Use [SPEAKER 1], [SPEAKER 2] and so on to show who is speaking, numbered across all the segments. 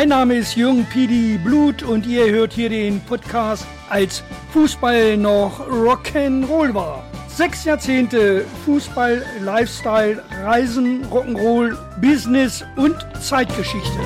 [SPEAKER 1] Mein Name ist Jürgen Pidi Blut und ihr hört hier den Podcast als Fußball noch Rock'n'Roll war. Sechs Jahrzehnte Fußball, Lifestyle, Reisen, Rock'n'Roll, Business und Zeitgeschichte.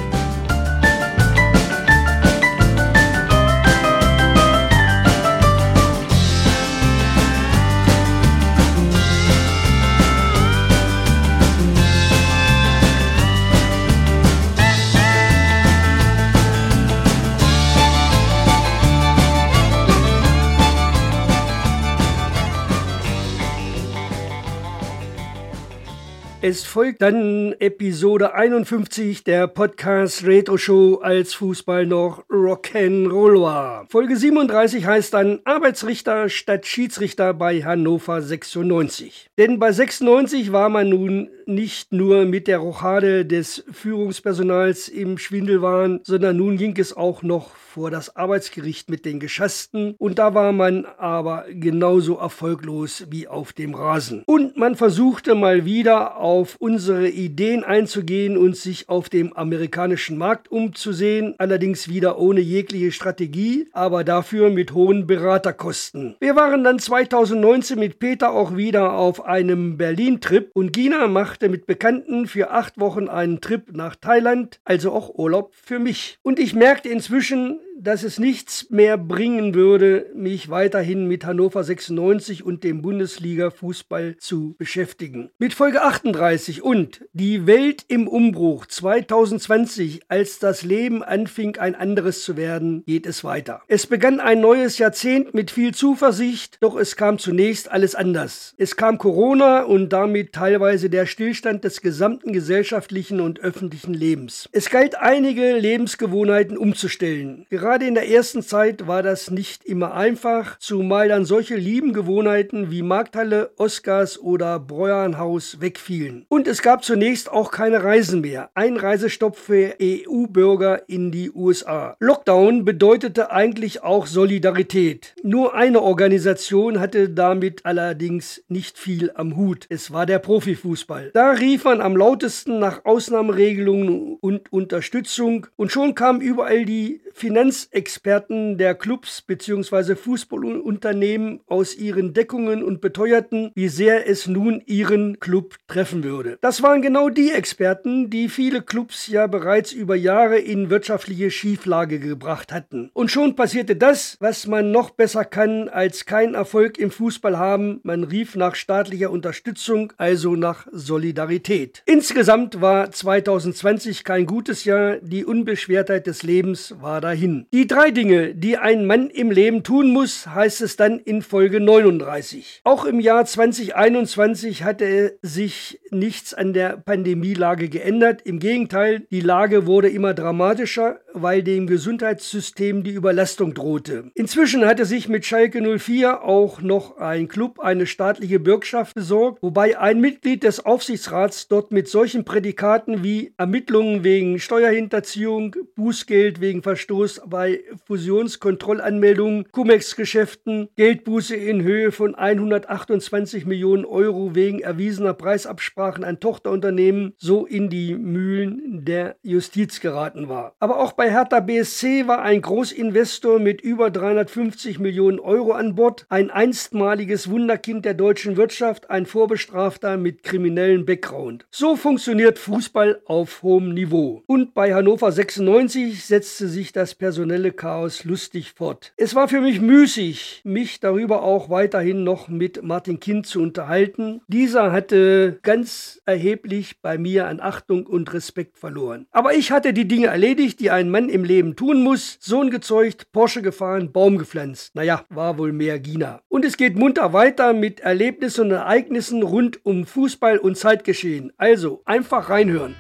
[SPEAKER 1] Es folgt dann Episode 51 der Podcast Retro Show als Fußball noch Rock'n'Roll war. Folge 37 heißt dann Arbeitsrichter statt Schiedsrichter bei Hannover 96. Denn bei 96 war man nun nicht nur mit der Rochade des Führungspersonals im Schwindelwahn, sondern nun ging es auch noch vor das Arbeitsgericht mit den Geschassten und da war man aber genauso erfolglos wie auf dem Rasen. Und man versuchte mal wieder auf unsere Ideen einzugehen und sich auf dem amerikanischen Markt umzusehen, allerdings wieder ohne jegliche Strategie, aber dafür mit hohen Beraterkosten. Wir waren dann 2019 mit Peter auch wieder auf einem Berlin-Trip und Gina machte mit Bekannten für acht Wochen einen Trip nach Thailand, also auch Urlaub für mich. Und ich merkte inzwischen, dass es nichts mehr bringen würde, mich weiterhin mit Hannover 96 und dem Bundesliga-Fußball zu beschäftigen. Mit Folge 38 und Die Welt im Umbruch 2020, als das Leben anfing, ein anderes zu werden, geht es weiter. Es begann ein neues Jahrzehnt mit viel Zuversicht, doch es kam zunächst alles anders. Es kam Corona und damit teilweise der Stillstand des gesamten gesellschaftlichen und öffentlichen Lebens. Es galt einige Lebensgewohnheiten umzustellen. In der ersten Zeit war das nicht immer einfach, zumal dann solche lieben Gewohnheiten wie Markthalle, Oscars oder Breuernhaus wegfielen. Und es gab zunächst auch keine Reisen mehr. Ein Reisestopp für EU-Bürger in die USA. Lockdown bedeutete eigentlich auch Solidarität. Nur eine Organisation hatte damit allerdings nicht viel am Hut. Es war der Profifußball. Da rief man am lautesten nach Ausnahmeregelungen und Unterstützung und schon kamen überall die Finanz Finanzexperten der Clubs bzw. Fußballunternehmen aus ihren Deckungen und beteuerten, wie sehr es nun ihren Club treffen würde. Das waren genau die Experten, die viele Clubs ja bereits über Jahre in wirtschaftliche Schieflage gebracht hatten. Und schon passierte das, was man noch besser kann als kein Erfolg im Fußball haben. Man rief nach staatlicher Unterstützung, also nach Solidarität. Insgesamt war 2020 kein gutes Jahr. Die Unbeschwertheit des Lebens war dahin. Die drei Dinge, die ein Mann im Leben tun muss, heißt es dann in Folge 39. Auch im Jahr 2021 hatte sich nichts an der Pandemielage geändert. Im Gegenteil, die Lage wurde immer dramatischer, weil dem Gesundheitssystem die Überlastung drohte. Inzwischen hatte sich mit Schalke 04 auch noch ein Club eine staatliche Bürgschaft besorgt, wobei ein Mitglied des Aufsichtsrats dort mit solchen Prädikaten wie Ermittlungen wegen Steuerhinterziehung, Bußgeld wegen Verstoß bei Fusionskontrollanmeldungen, Cum-Ex-Geschäften, Geldbuße in Höhe von 128 Millionen Euro wegen erwiesener Preisabsprachen an Tochterunternehmen so in die Mühlen der Justiz geraten war. Aber auch bei Hertha BSC war ein Großinvestor mit über 350 Millionen Euro an Bord, ein einstmaliges Wunderkind der deutschen Wirtschaft, ein Vorbestrafter mit kriminellem Background. So funktioniert Fußball auf hohem Niveau. Und bei Hannover 96 setzte sich das Personal personelle Chaos lustig fort. Es war für mich müßig, mich darüber auch weiterhin noch mit Martin Kind zu unterhalten. Dieser hatte ganz erheblich bei mir an Achtung und Respekt verloren. Aber ich hatte die Dinge erledigt, die ein Mann im Leben tun muss. Sohn gezeugt, Porsche gefahren, Baum gepflanzt. Naja, war wohl mehr Gina. Und es geht munter weiter mit Erlebnissen und Ereignissen rund um Fußball und Zeitgeschehen. Also einfach reinhören.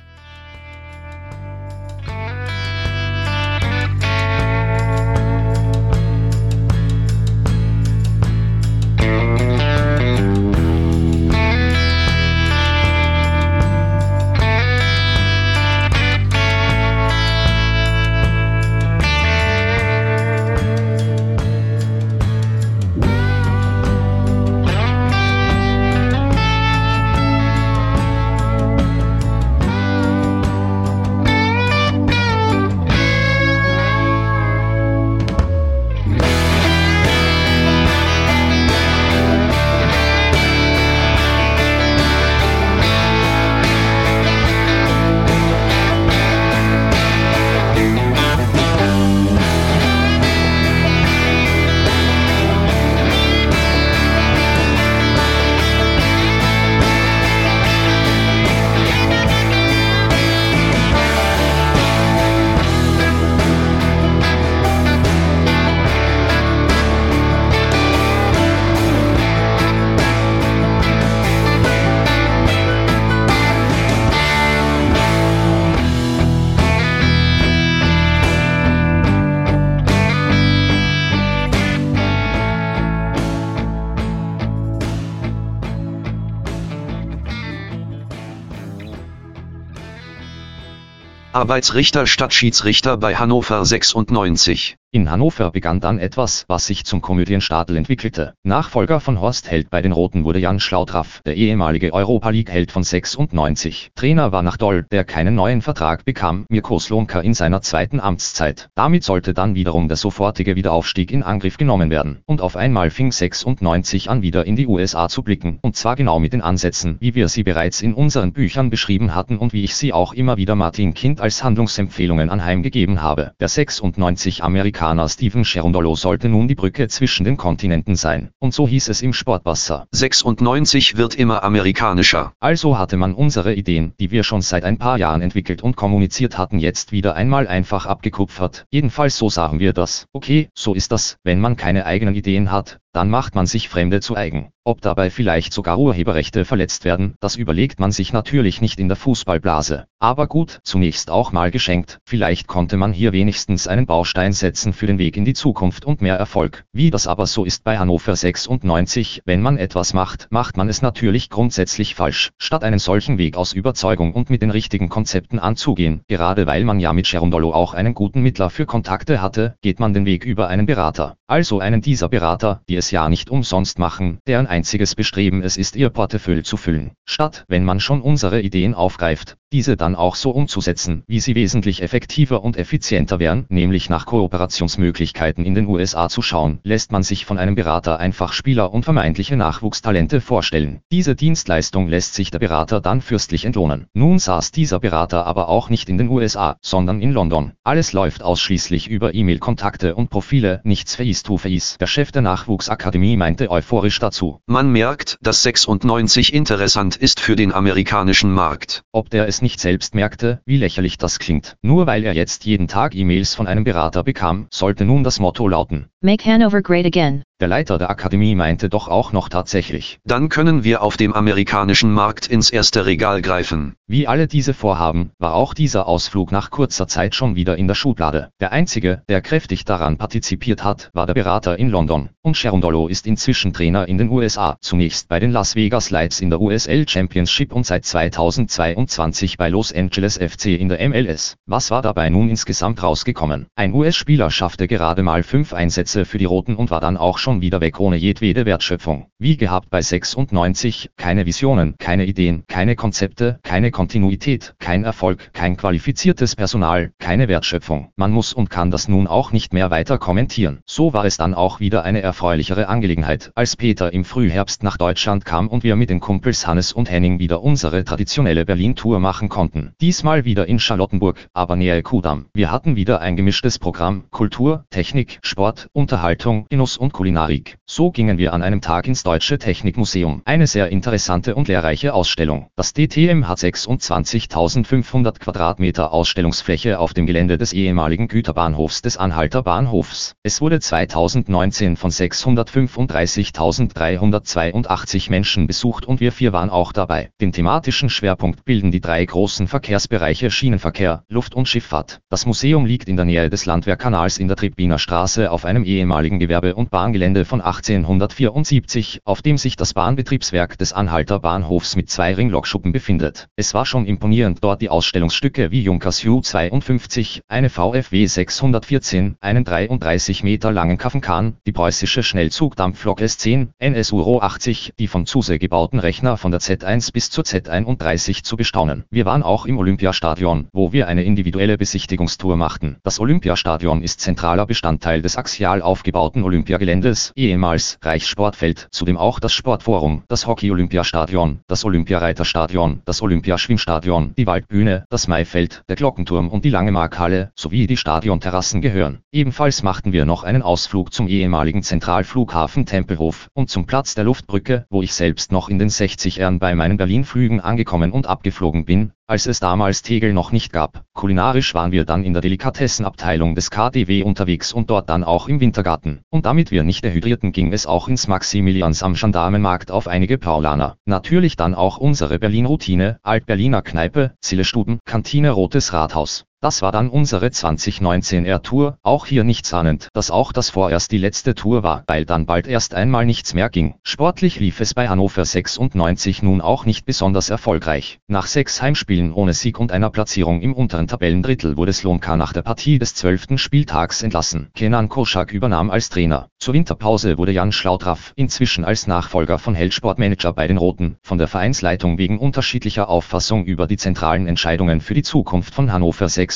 [SPEAKER 2] Arbeitsrichter statt Schiedsrichter bei Hannover 96.
[SPEAKER 3] In Hannover begann dann etwas, was sich zum Komödienstadel entwickelte. Nachfolger von Horst Held bei den Roten wurde Jan Schlautraff, der ehemalige Europa League-Held von 96. Trainer war nach Doll, der keinen neuen Vertrag bekam, Mirko Slomka in seiner zweiten Amtszeit. Damit sollte dann wiederum der sofortige Wiederaufstieg in Angriff genommen werden. Und auf einmal fing 96 an wieder in die USA zu blicken, und zwar genau mit den Ansätzen, wie wir sie bereits in unseren Büchern beschrieben hatten und wie ich sie auch immer wieder Martin Kind als Handlungsempfehlungen anheimgegeben habe. Der 96 Amerikaner Amerikaner Steven Cherundolo sollte nun die Brücke zwischen den Kontinenten sein. Und so hieß es im Sportwasser.
[SPEAKER 2] 96 wird immer amerikanischer.
[SPEAKER 3] Also hatte man unsere Ideen, die wir schon seit ein paar Jahren entwickelt und kommuniziert hatten, jetzt wieder einmal einfach abgekupfert. Jedenfalls so sagen wir das. Okay, so ist das, wenn man keine eigenen Ideen hat, dann macht man sich Fremde zu eigen. Ob dabei vielleicht sogar Urheberrechte verletzt werden, das überlegt man sich natürlich nicht in der Fußballblase. Aber gut, zunächst auch mal geschenkt, vielleicht konnte man hier wenigstens einen Baustein setzen für den Weg in die Zukunft und mehr Erfolg. Wie das aber so ist bei Hannover 96, wenn man etwas macht, macht man es natürlich grundsätzlich falsch, statt einen solchen Weg aus Überzeugung und mit den richtigen Konzepten anzugehen. Gerade weil man ja mit Cherundolo auch einen guten Mittler für Kontakte hatte, geht man den Weg über einen Berater. Also einen dieser Berater, die es ja nicht umsonst machen, deren einziges Bestreben es ist, ihr Portefeuille zu füllen, statt, wenn man schon unsere Ideen aufgreift, diese dann auch so umzusetzen, wie sie wesentlich effektiver und effizienter wären, nämlich nach Kooperationsmöglichkeiten in den USA zu schauen, lässt man sich von einem Berater einfach Spieler und vermeintliche Nachwuchstalente vorstellen. Diese Dienstleistung lässt sich der Berater dann fürstlich entlohnen. Nun saß dieser Berater aber auch nicht in den USA, sondern in London. Alles läuft ausschließlich über E-Mail-Kontakte und Profile, nichts face-to-face. -face. Der Chef der Nachwuchsakademie meinte euphorisch dazu.
[SPEAKER 2] Man merkt, dass 96 interessant ist für den amerikanischen Markt.
[SPEAKER 3] Ob der es nicht selbst merkte, wie lächerlich das klingt. Nur weil er jetzt jeden Tag E-Mails von einem Berater bekam, sollte nun das Motto lauten.
[SPEAKER 4] Make Hanover great again.
[SPEAKER 3] Der Leiter der Akademie meinte doch auch noch tatsächlich.
[SPEAKER 2] Dann können wir auf dem amerikanischen Markt ins erste Regal greifen.
[SPEAKER 3] Wie alle diese Vorhaben, war auch dieser Ausflug nach kurzer Zeit schon wieder in der Schublade. Der einzige, der kräftig daran partizipiert hat, war der Berater in London. Und Cherundolo ist inzwischen Trainer in den USA. Zunächst bei den Las Vegas Lights in der USL Championship und seit 2022 bei Los Angeles FC in der MLS. Was war dabei nun insgesamt rausgekommen? Ein US-Spieler schaffte gerade mal fünf Einsätze für die Roten und war dann auch schon wieder weg ohne jedwede Wertschöpfung. Wie gehabt bei 96, keine Visionen, keine Ideen, keine Konzepte, keine Kontinuität, kein Erfolg, kein qualifiziertes Personal, keine Wertschöpfung. Man muss und kann das nun auch nicht mehr weiter kommentieren. So war es dann auch wieder eine erfreulichere Angelegenheit, als Peter im Frühherbst nach Deutschland kam und wir mit den Kumpels Hannes und Henning wieder unsere traditionelle Berlin-Tour machen konnten. Diesmal wieder in Charlottenburg, aber näher Kudamm. Wir hatten wieder ein gemischtes Programm, Kultur, Technik, Sport, Unterhaltung, Genuss und Kulinarik Kulinarik. So gingen wir an einem Tag ins Deutsche Technikmuseum. Eine sehr interessante und lehrreiche Ausstellung. Das DTM hat 26.500 Quadratmeter Ausstellungsfläche auf dem Gelände des ehemaligen Güterbahnhofs des Anhalter Bahnhofs. Es wurde 2019 von 635.382 Menschen besucht und wir vier waren auch dabei. Den thematischen Schwerpunkt bilden die drei großen Verkehrsbereiche Schienenverkehr, Luft- und Schifffahrt. Das Museum liegt in der Nähe des Landwehrkanals in der Trippiner Straße auf einem ehemaligen Gewerbe- und Bahngelände Gelände von 1874, auf dem sich das Bahnbetriebswerk des Anhalter Bahnhofs mit zwei Ringlokschuppen befindet. Es war schon imponierend dort die Ausstellungsstücke wie Junkers U52, eine VfW 614, einen 33 Meter langen Kaffenkahn, die preußische Schnellzugdampflok S10, NSU Ro 80, die von Zuse gebauten Rechner von der Z1 bis zur Z31 zu bestaunen. Wir waren auch im Olympiastadion, wo wir eine individuelle Besichtigungstour machten. Das Olympiastadion ist zentraler Bestandteil des axial aufgebauten Olympiageländes des ehemals Reichssportfeld, zudem auch das Sportforum, das Hockey-Olympiastadion, das Olympiareiterstadion, das Olympiaschwimmstadion, die Waldbühne, das Maifeld, der Glockenturm und die Lange Markhalle, sowie die Stadionterrassen gehören. Ebenfalls machten wir noch einen Ausflug zum ehemaligen Zentralflughafen Tempelhof und zum Platz der Luftbrücke, wo ich selbst noch in den 60ern bei meinen Berlin-Flügen angekommen und abgeflogen bin, als es damals Tegel noch nicht gab. Kulinarisch waren wir dann in der Delikatessenabteilung des KDW unterwegs und dort dann auch im Wintergarten. Und damit wir nicht dehydrierten ging es auch ins Maximilians am Gendarmenmarkt auf einige Paulaner. Natürlich dann auch unsere Berlin-Routine, Alt-Berliner Kneipe, Zillestuben, Kantine Rotes Rathaus. Das war dann unsere 2019 Air Tour, auch hier nichts ahnend, dass auch das vorerst die letzte Tour war, weil dann bald erst einmal nichts mehr ging. Sportlich lief es bei Hannover 96 nun auch nicht besonders erfolgreich. Nach sechs Heimspielen ohne Sieg und einer Platzierung im unteren Tabellendrittel wurde Slomka nach der Partie des zwölften Spieltags entlassen. Kenan Koschak übernahm als Trainer. Zur Winterpause wurde Jan Schlautraff, inzwischen als Nachfolger von Heldsportmanager bei den Roten, von der Vereinsleitung wegen unterschiedlicher Auffassung über die zentralen Entscheidungen für die Zukunft von Hannover 96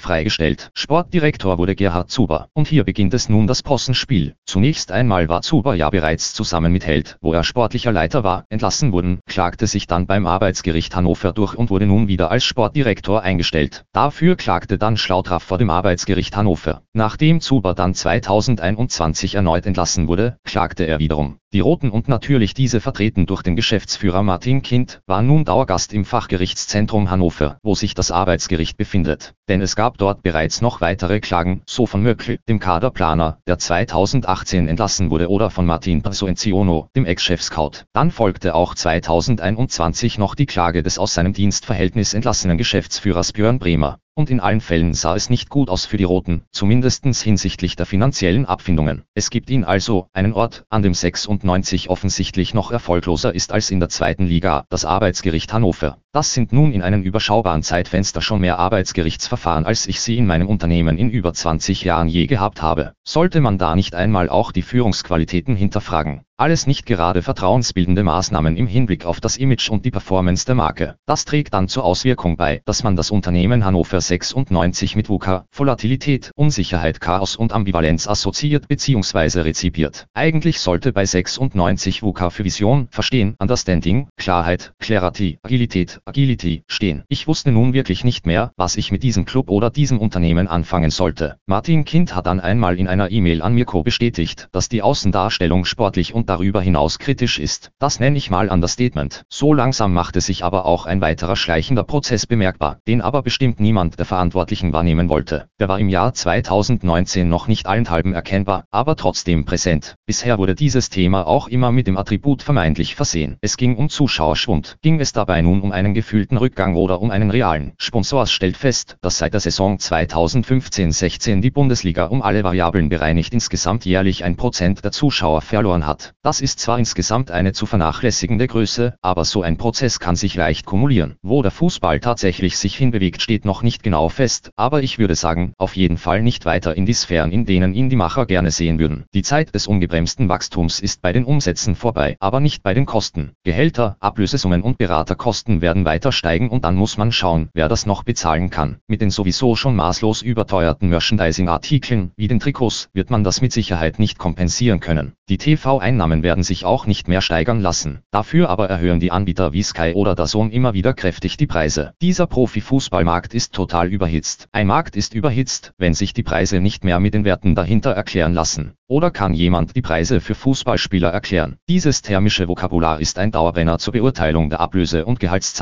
[SPEAKER 3] freigestellt. Sportdirektor wurde Gerhard Zuber. Und hier beginnt es nun das Possenspiel. Zunächst einmal war Zuber ja bereits zusammen mit Held, wo er sportlicher Leiter war, entlassen worden, klagte sich dann beim Arbeitsgericht Hannover durch und wurde nun wieder als Sportdirektor eingestellt. Dafür klagte dann Schlautraff vor dem Arbeitsgericht Hannover. Nachdem Zuber dann 2021 erneut entlassen wurde, klagte er wiederum. Die Roten und natürlich diese vertreten durch den Geschäftsführer Martin Kind, waren nun Dauergast im Fachgerichtszentrum Hannover, wo sich das Arbeitsgericht befindet. Denn es gab dort bereits noch weitere Klagen, so von Möckl, dem Kaderplaner, der 2018 entlassen wurde oder von Martin Pasoenziono, dem Ex-Chef-Scout. Dann folgte auch 2021 noch die Klage des aus seinem Dienstverhältnis entlassenen Geschäftsführers Björn Bremer und in allen Fällen sah es nicht gut aus für die Roten, zumindestens hinsichtlich der finanziellen Abfindungen. Es gibt ihn also, einen Ort, an dem 96 offensichtlich noch erfolgloser ist als in der zweiten Liga, das Arbeitsgericht Hannover. Das sind nun in einem überschaubaren Zeitfenster schon mehr Arbeitsgerichtsverfahren als ich sie in meinem Unternehmen in über 20 Jahren je gehabt habe. Sollte man da nicht einmal auch die Führungsqualitäten hinterfragen? Alles nicht gerade vertrauensbildende Maßnahmen im Hinblick auf das Image und die Performance der Marke. Das trägt dann zur Auswirkung bei, dass man das Unternehmen Hannover 96 mit VUCA, Volatilität, Unsicherheit, Chaos und Ambivalenz assoziiert bzw. rezipiert. Eigentlich sollte bei 96 VUCA für Vision, Verstehen, Understanding, Klarheit, Clarity, Agilität, Agility stehen. Ich wusste nun wirklich nicht mehr, was ich mit diesem Club oder diesem Unternehmen anfangen sollte. Martin Kind hat dann einmal in einer E-Mail an Mirko bestätigt, dass die Außendarstellung sportlich und darüber hinaus kritisch ist. Das nenne ich mal Understatement. So langsam machte sich aber auch ein weiterer schleichender Prozess bemerkbar, den aber bestimmt niemand der Verantwortlichen wahrnehmen wollte. Der war im Jahr 2019 noch nicht allenthalben erkennbar, aber trotzdem präsent. Bisher wurde dieses Thema auch immer mit dem Attribut vermeintlich versehen. Es ging um Zuschauerschwund. Ging es dabei nun um einen gefühlten Rückgang oder um einen realen? Sponsors stellt fest, dass seit der Saison 2015-16 die Bundesliga um alle Variablen bereinigt insgesamt jährlich ein Prozent der Zuschauer verloren hat. Das ist zwar insgesamt eine zu vernachlässigende Größe, aber so ein Prozess kann sich leicht kumulieren. Wo der Fußball tatsächlich sich hinbewegt steht noch nicht genau fest, aber ich würde sagen, auf jeden Fall nicht weiter in die Sphären, in denen ihn die Macher gerne sehen würden. Die Zeit des ungebremsten Wachstums ist bei den Umsätzen vorbei, aber nicht bei den Kosten. Gehälter, Ablösesummen und Beraterkosten werden weiter steigen und dann muss man schauen, wer das noch bezahlen kann. Mit den sowieso schon maßlos überteuerten Merchandising-Artikeln, wie den Trikots, wird man das mit Sicherheit nicht kompensieren können. Die TV-Einnahmen Einnahmen werden sich auch nicht mehr steigern lassen. Dafür aber erhöhen die Anbieter wie Sky oder DAZN immer wieder kräftig die Preise. Dieser Profifußballmarkt ist total überhitzt. Ein Markt ist überhitzt, wenn sich die Preise nicht mehr mit den Werten dahinter erklären lassen. Oder kann jemand die Preise für Fußballspieler erklären? Dieses thermische Vokabular ist ein Dauerbrenner zur Beurteilung der Ablöse- und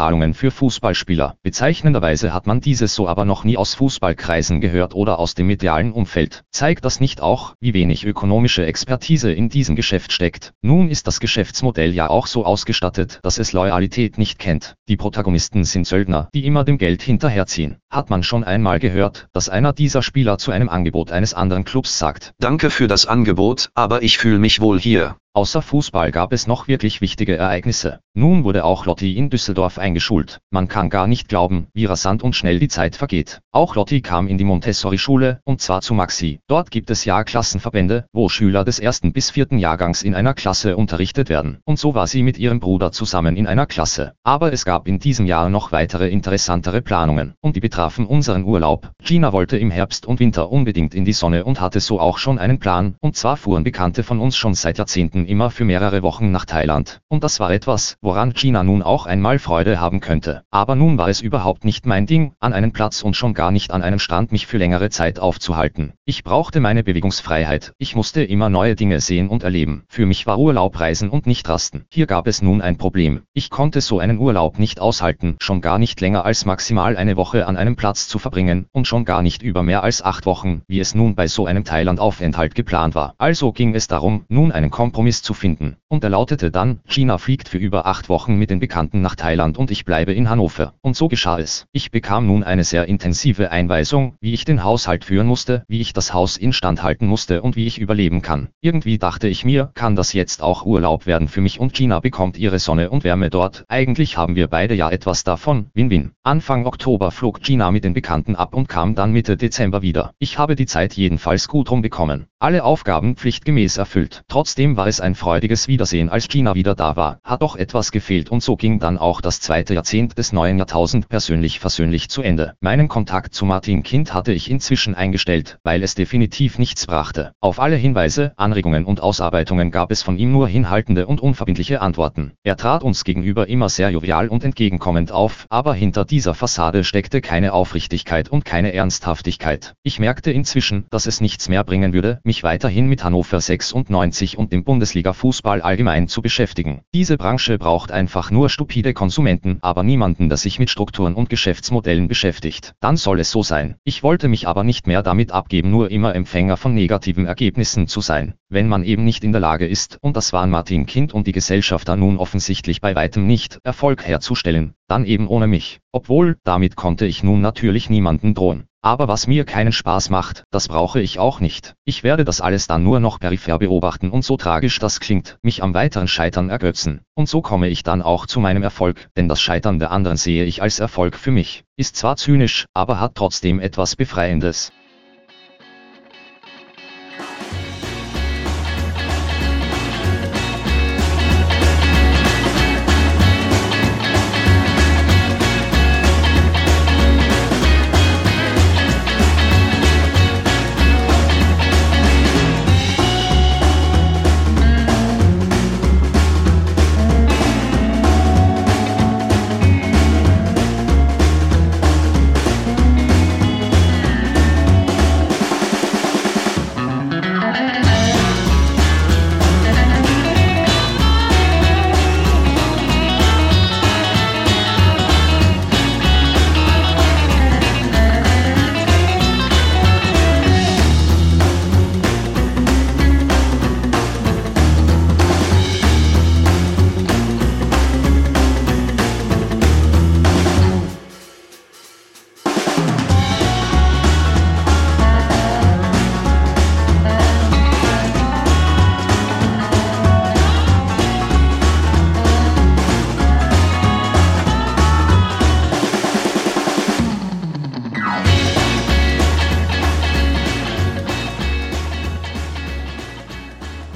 [SPEAKER 3] Gehaltszahlungen für Fußballspieler. Bezeichnenderweise hat man dieses so aber noch nie aus Fußballkreisen gehört oder aus dem medialen Umfeld. Zeigt das nicht auch, wie wenig ökonomische Expertise in diesem Geschäft steckt? Nun ist das Geschäftsmodell ja auch so ausgestattet, dass es Loyalität nicht kennt. Die Protagonisten sind Söldner, die immer dem Geld hinterherziehen. Hat man schon einmal gehört, dass einer dieser Spieler zu einem Angebot eines anderen Clubs sagt,
[SPEAKER 2] Danke für das Angebot, aber ich fühle mich wohl hier.
[SPEAKER 3] Außer Fußball gab es noch wirklich wichtige Ereignisse. Nun wurde auch Lotti in Düsseldorf eingeschult. Man kann gar nicht glauben, wie rasant und schnell die Zeit vergeht. Auch Lotti kam in die Montessori-Schule, und zwar zu Maxi. Dort gibt es Jahrklassenverbände, wo Schüler des ersten bis vierten Jahrgangs in einer Klasse unterrichtet werden. Und so war sie mit ihrem Bruder zusammen in einer Klasse. Aber es gab in diesem Jahr noch weitere interessantere Planungen. Und die betrafen unseren Urlaub. Gina wollte im Herbst und Winter unbedingt in die Sonne und hatte so auch schon einen Plan. Und zwar fuhren Bekannte von uns schon seit Jahrzehnten immer für mehrere Wochen nach Thailand. Und das war etwas, woran Gina nun auch einmal Freude haben könnte. Aber nun war es überhaupt nicht mein Ding, an einem Platz und schon gar nicht an einem Strand mich für längere Zeit aufzuhalten. Ich brauchte meine Bewegungsfreiheit. Ich musste immer neue Dinge sehen und erleben. Für mich war Urlaub reisen und nicht rasten. Hier gab es nun ein Problem. Ich konnte so einen Urlaub nicht aushalten, schon gar nicht länger als maximal eine Woche an einem Platz zu verbringen und schon gar nicht über mehr als acht Wochen, wie es nun bei so einem Thailand-Aufenthalt geplant war. Also ging es darum, nun einen Kompromiss SMS zu finden. Und er lautete dann, China fliegt für über acht Wochen mit den Bekannten nach Thailand und ich bleibe in Hannover. Und so geschah es. Ich bekam nun eine sehr intensive Einweisung, wie ich den Haushalt führen musste, wie ich das Haus instand halten musste und wie ich überleben kann. Irgendwie dachte ich mir, kann das jetzt auch Urlaub werden für mich und China bekommt ihre Sonne und Wärme dort. Eigentlich haben wir beide ja etwas davon. Win-win. Anfang Oktober flog Gina mit den Bekannten ab und kam dann Mitte Dezember wieder. Ich habe die Zeit jedenfalls gut rumbekommen. Alle Aufgaben pflichtgemäß erfüllt. Trotzdem war es ein freudiges Wiedersehen, als Gina wieder da war. Hat doch etwas gefehlt und so ging dann auch das zweite Jahrzehnt des neuen Jahrtausend persönlich versöhnlich zu Ende. Meinen Kontakt zu Martin Kind hatte ich inzwischen eingestellt, weil es definitiv nichts brachte. Auf alle Hinweise, Anregungen und Ausarbeitungen gab es von ihm nur hinhaltende und unverbindliche Antworten. Er trat uns gegenüber immer sehr jovial und entgegenkommend auf, aber hinter dieser Fassade steckte keine Aufrichtigkeit und keine Ernsthaftigkeit. Ich merkte inzwischen, dass es nichts mehr bringen würde, mich weiterhin mit Hannover 96 und dem Bundesliga-Fußball allgemein zu beschäftigen. Diese Branche braucht einfach nur stupide Konsumenten, aber niemanden, der sich mit Strukturen und Geschäftsmodellen beschäftigt. Dann soll es so sein. Ich wollte mich aber nicht mehr damit abgeben, nur immer Empfänger von negativen Ergebnissen zu sein. Wenn man eben nicht in der Lage ist, und das waren Martin Kind und die Gesellschafter nun offensichtlich bei weitem nicht, Erfolg herzustellen, dann eben ohne mich. Obwohl, damit konnte ich nun natürlich niemanden drohen. Aber was mir keinen Spaß macht, das brauche ich auch nicht. Ich werde das alles dann nur noch peripher beobachten und so tragisch das klingt, mich am weiteren Scheitern ergötzen. Und so komme ich dann auch zu meinem Erfolg, denn das Scheitern der anderen sehe ich als Erfolg für mich. Ist zwar zynisch, aber hat trotzdem etwas Befreiendes.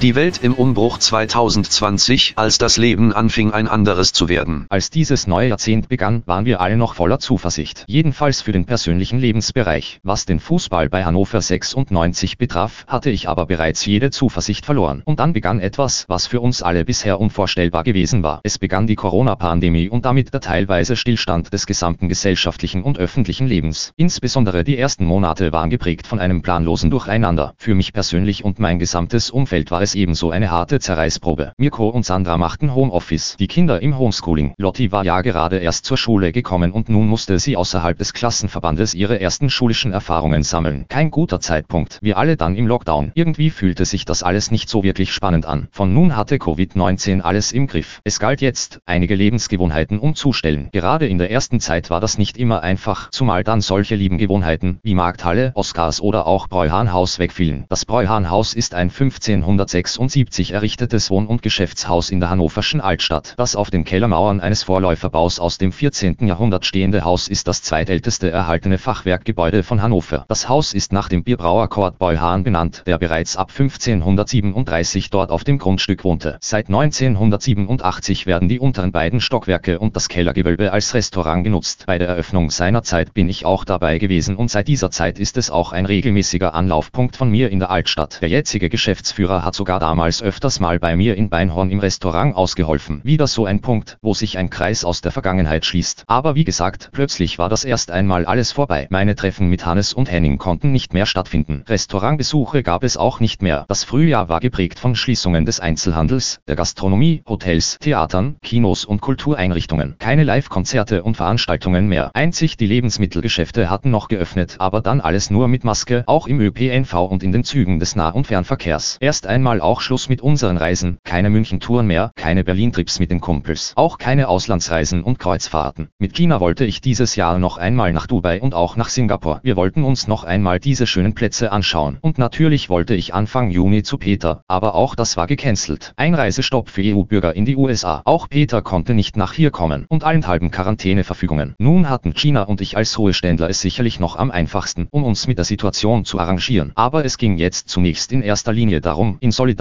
[SPEAKER 2] Die Welt im Umbruch 2020, als das Leben anfing ein anderes zu werden.
[SPEAKER 3] Als dieses neue Jahrzehnt begann, waren wir alle noch voller Zuversicht. Jedenfalls für den persönlichen Lebensbereich. Was den Fußball bei Hannover 96 betraf, hatte ich aber bereits jede Zuversicht verloren. Und dann begann etwas, was für uns alle bisher unvorstellbar gewesen war. Es begann die Corona-Pandemie und damit der teilweise Stillstand des gesamten gesellschaftlichen und öffentlichen Lebens. Insbesondere die ersten Monate waren geprägt von einem planlosen Durcheinander. Für mich persönlich und mein gesamtes Umfeld war es ebenso eine harte Zerreißprobe. Mirko und Sandra machten Homeoffice, die Kinder im Homeschooling. Lotti war ja gerade erst zur Schule gekommen und nun musste sie außerhalb des Klassenverbandes ihre ersten schulischen Erfahrungen sammeln. Kein guter Zeitpunkt. Wir alle dann im Lockdown. Irgendwie fühlte sich das alles nicht so wirklich spannend an. Von nun hatte Covid-19 alles im Griff. Es galt jetzt, einige Lebensgewohnheiten umzustellen. Gerade in der ersten Zeit war das nicht immer einfach, zumal dann solche lieben Gewohnheiten wie Markthalle, Oscars oder auch Bräuhahnhaus wegfielen. Das Bräuhahnhaus ist ein 1506 1976 errichtetes Wohn- und Geschäftshaus in der hannoverschen Altstadt. Das auf den Kellermauern eines Vorläuferbaus aus dem 14. Jahrhundert stehende Haus ist das zweitälteste erhaltene Fachwerkgebäude von Hannover. Das Haus ist nach dem Bierbrauer Kurt Beuhahn benannt, der bereits ab 1537 dort auf dem Grundstück wohnte. Seit 1987 werden die unteren beiden Stockwerke und das Kellergewölbe als Restaurant genutzt. Bei der Eröffnung seiner Zeit bin ich auch dabei gewesen und seit dieser Zeit ist es auch ein regelmäßiger Anlaufpunkt von mir in der Altstadt. Der jetzige Geschäftsführer hat sogar sogar damals öfters mal bei mir in Beinhorn im Restaurant ausgeholfen. Wieder so ein Punkt, wo sich ein Kreis aus der Vergangenheit schließt. Aber wie gesagt, plötzlich war das erst einmal alles vorbei. Meine Treffen mit Hannes und Henning konnten nicht mehr stattfinden. Restaurantbesuche gab es auch nicht mehr. Das Frühjahr war geprägt von Schließungen des Einzelhandels, der Gastronomie, Hotels, Theatern, Kinos und Kultureinrichtungen. Keine Live-Konzerte und Veranstaltungen mehr. Einzig die Lebensmittelgeschäfte hatten noch geöffnet, aber dann alles nur mit Maske, auch im ÖPNV und in den Zügen des Nah- und Fernverkehrs. Erst einmal auch Schluss mit unseren Reisen, keine München-Touren mehr, keine Berlin-Trips mit den Kumpels, auch keine Auslandsreisen und Kreuzfahrten. Mit China wollte ich dieses Jahr noch einmal nach Dubai und auch nach Singapur. Wir wollten uns noch einmal diese schönen Plätze anschauen. Und natürlich wollte ich Anfang Juni zu Peter, aber auch das war gecancelt. Einreisestopp für EU-Bürger in die USA. Auch Peter konnte nicht nach hier kommen und allenthalben Quarantäneverfügungen. Nun hatten China und ich als Ruheständler es sicherlich noch am einfachsten, um uns mit der Situation zu arrangieren. Aber es ging jetzt zunächst in erster Linie darum, in Solidarität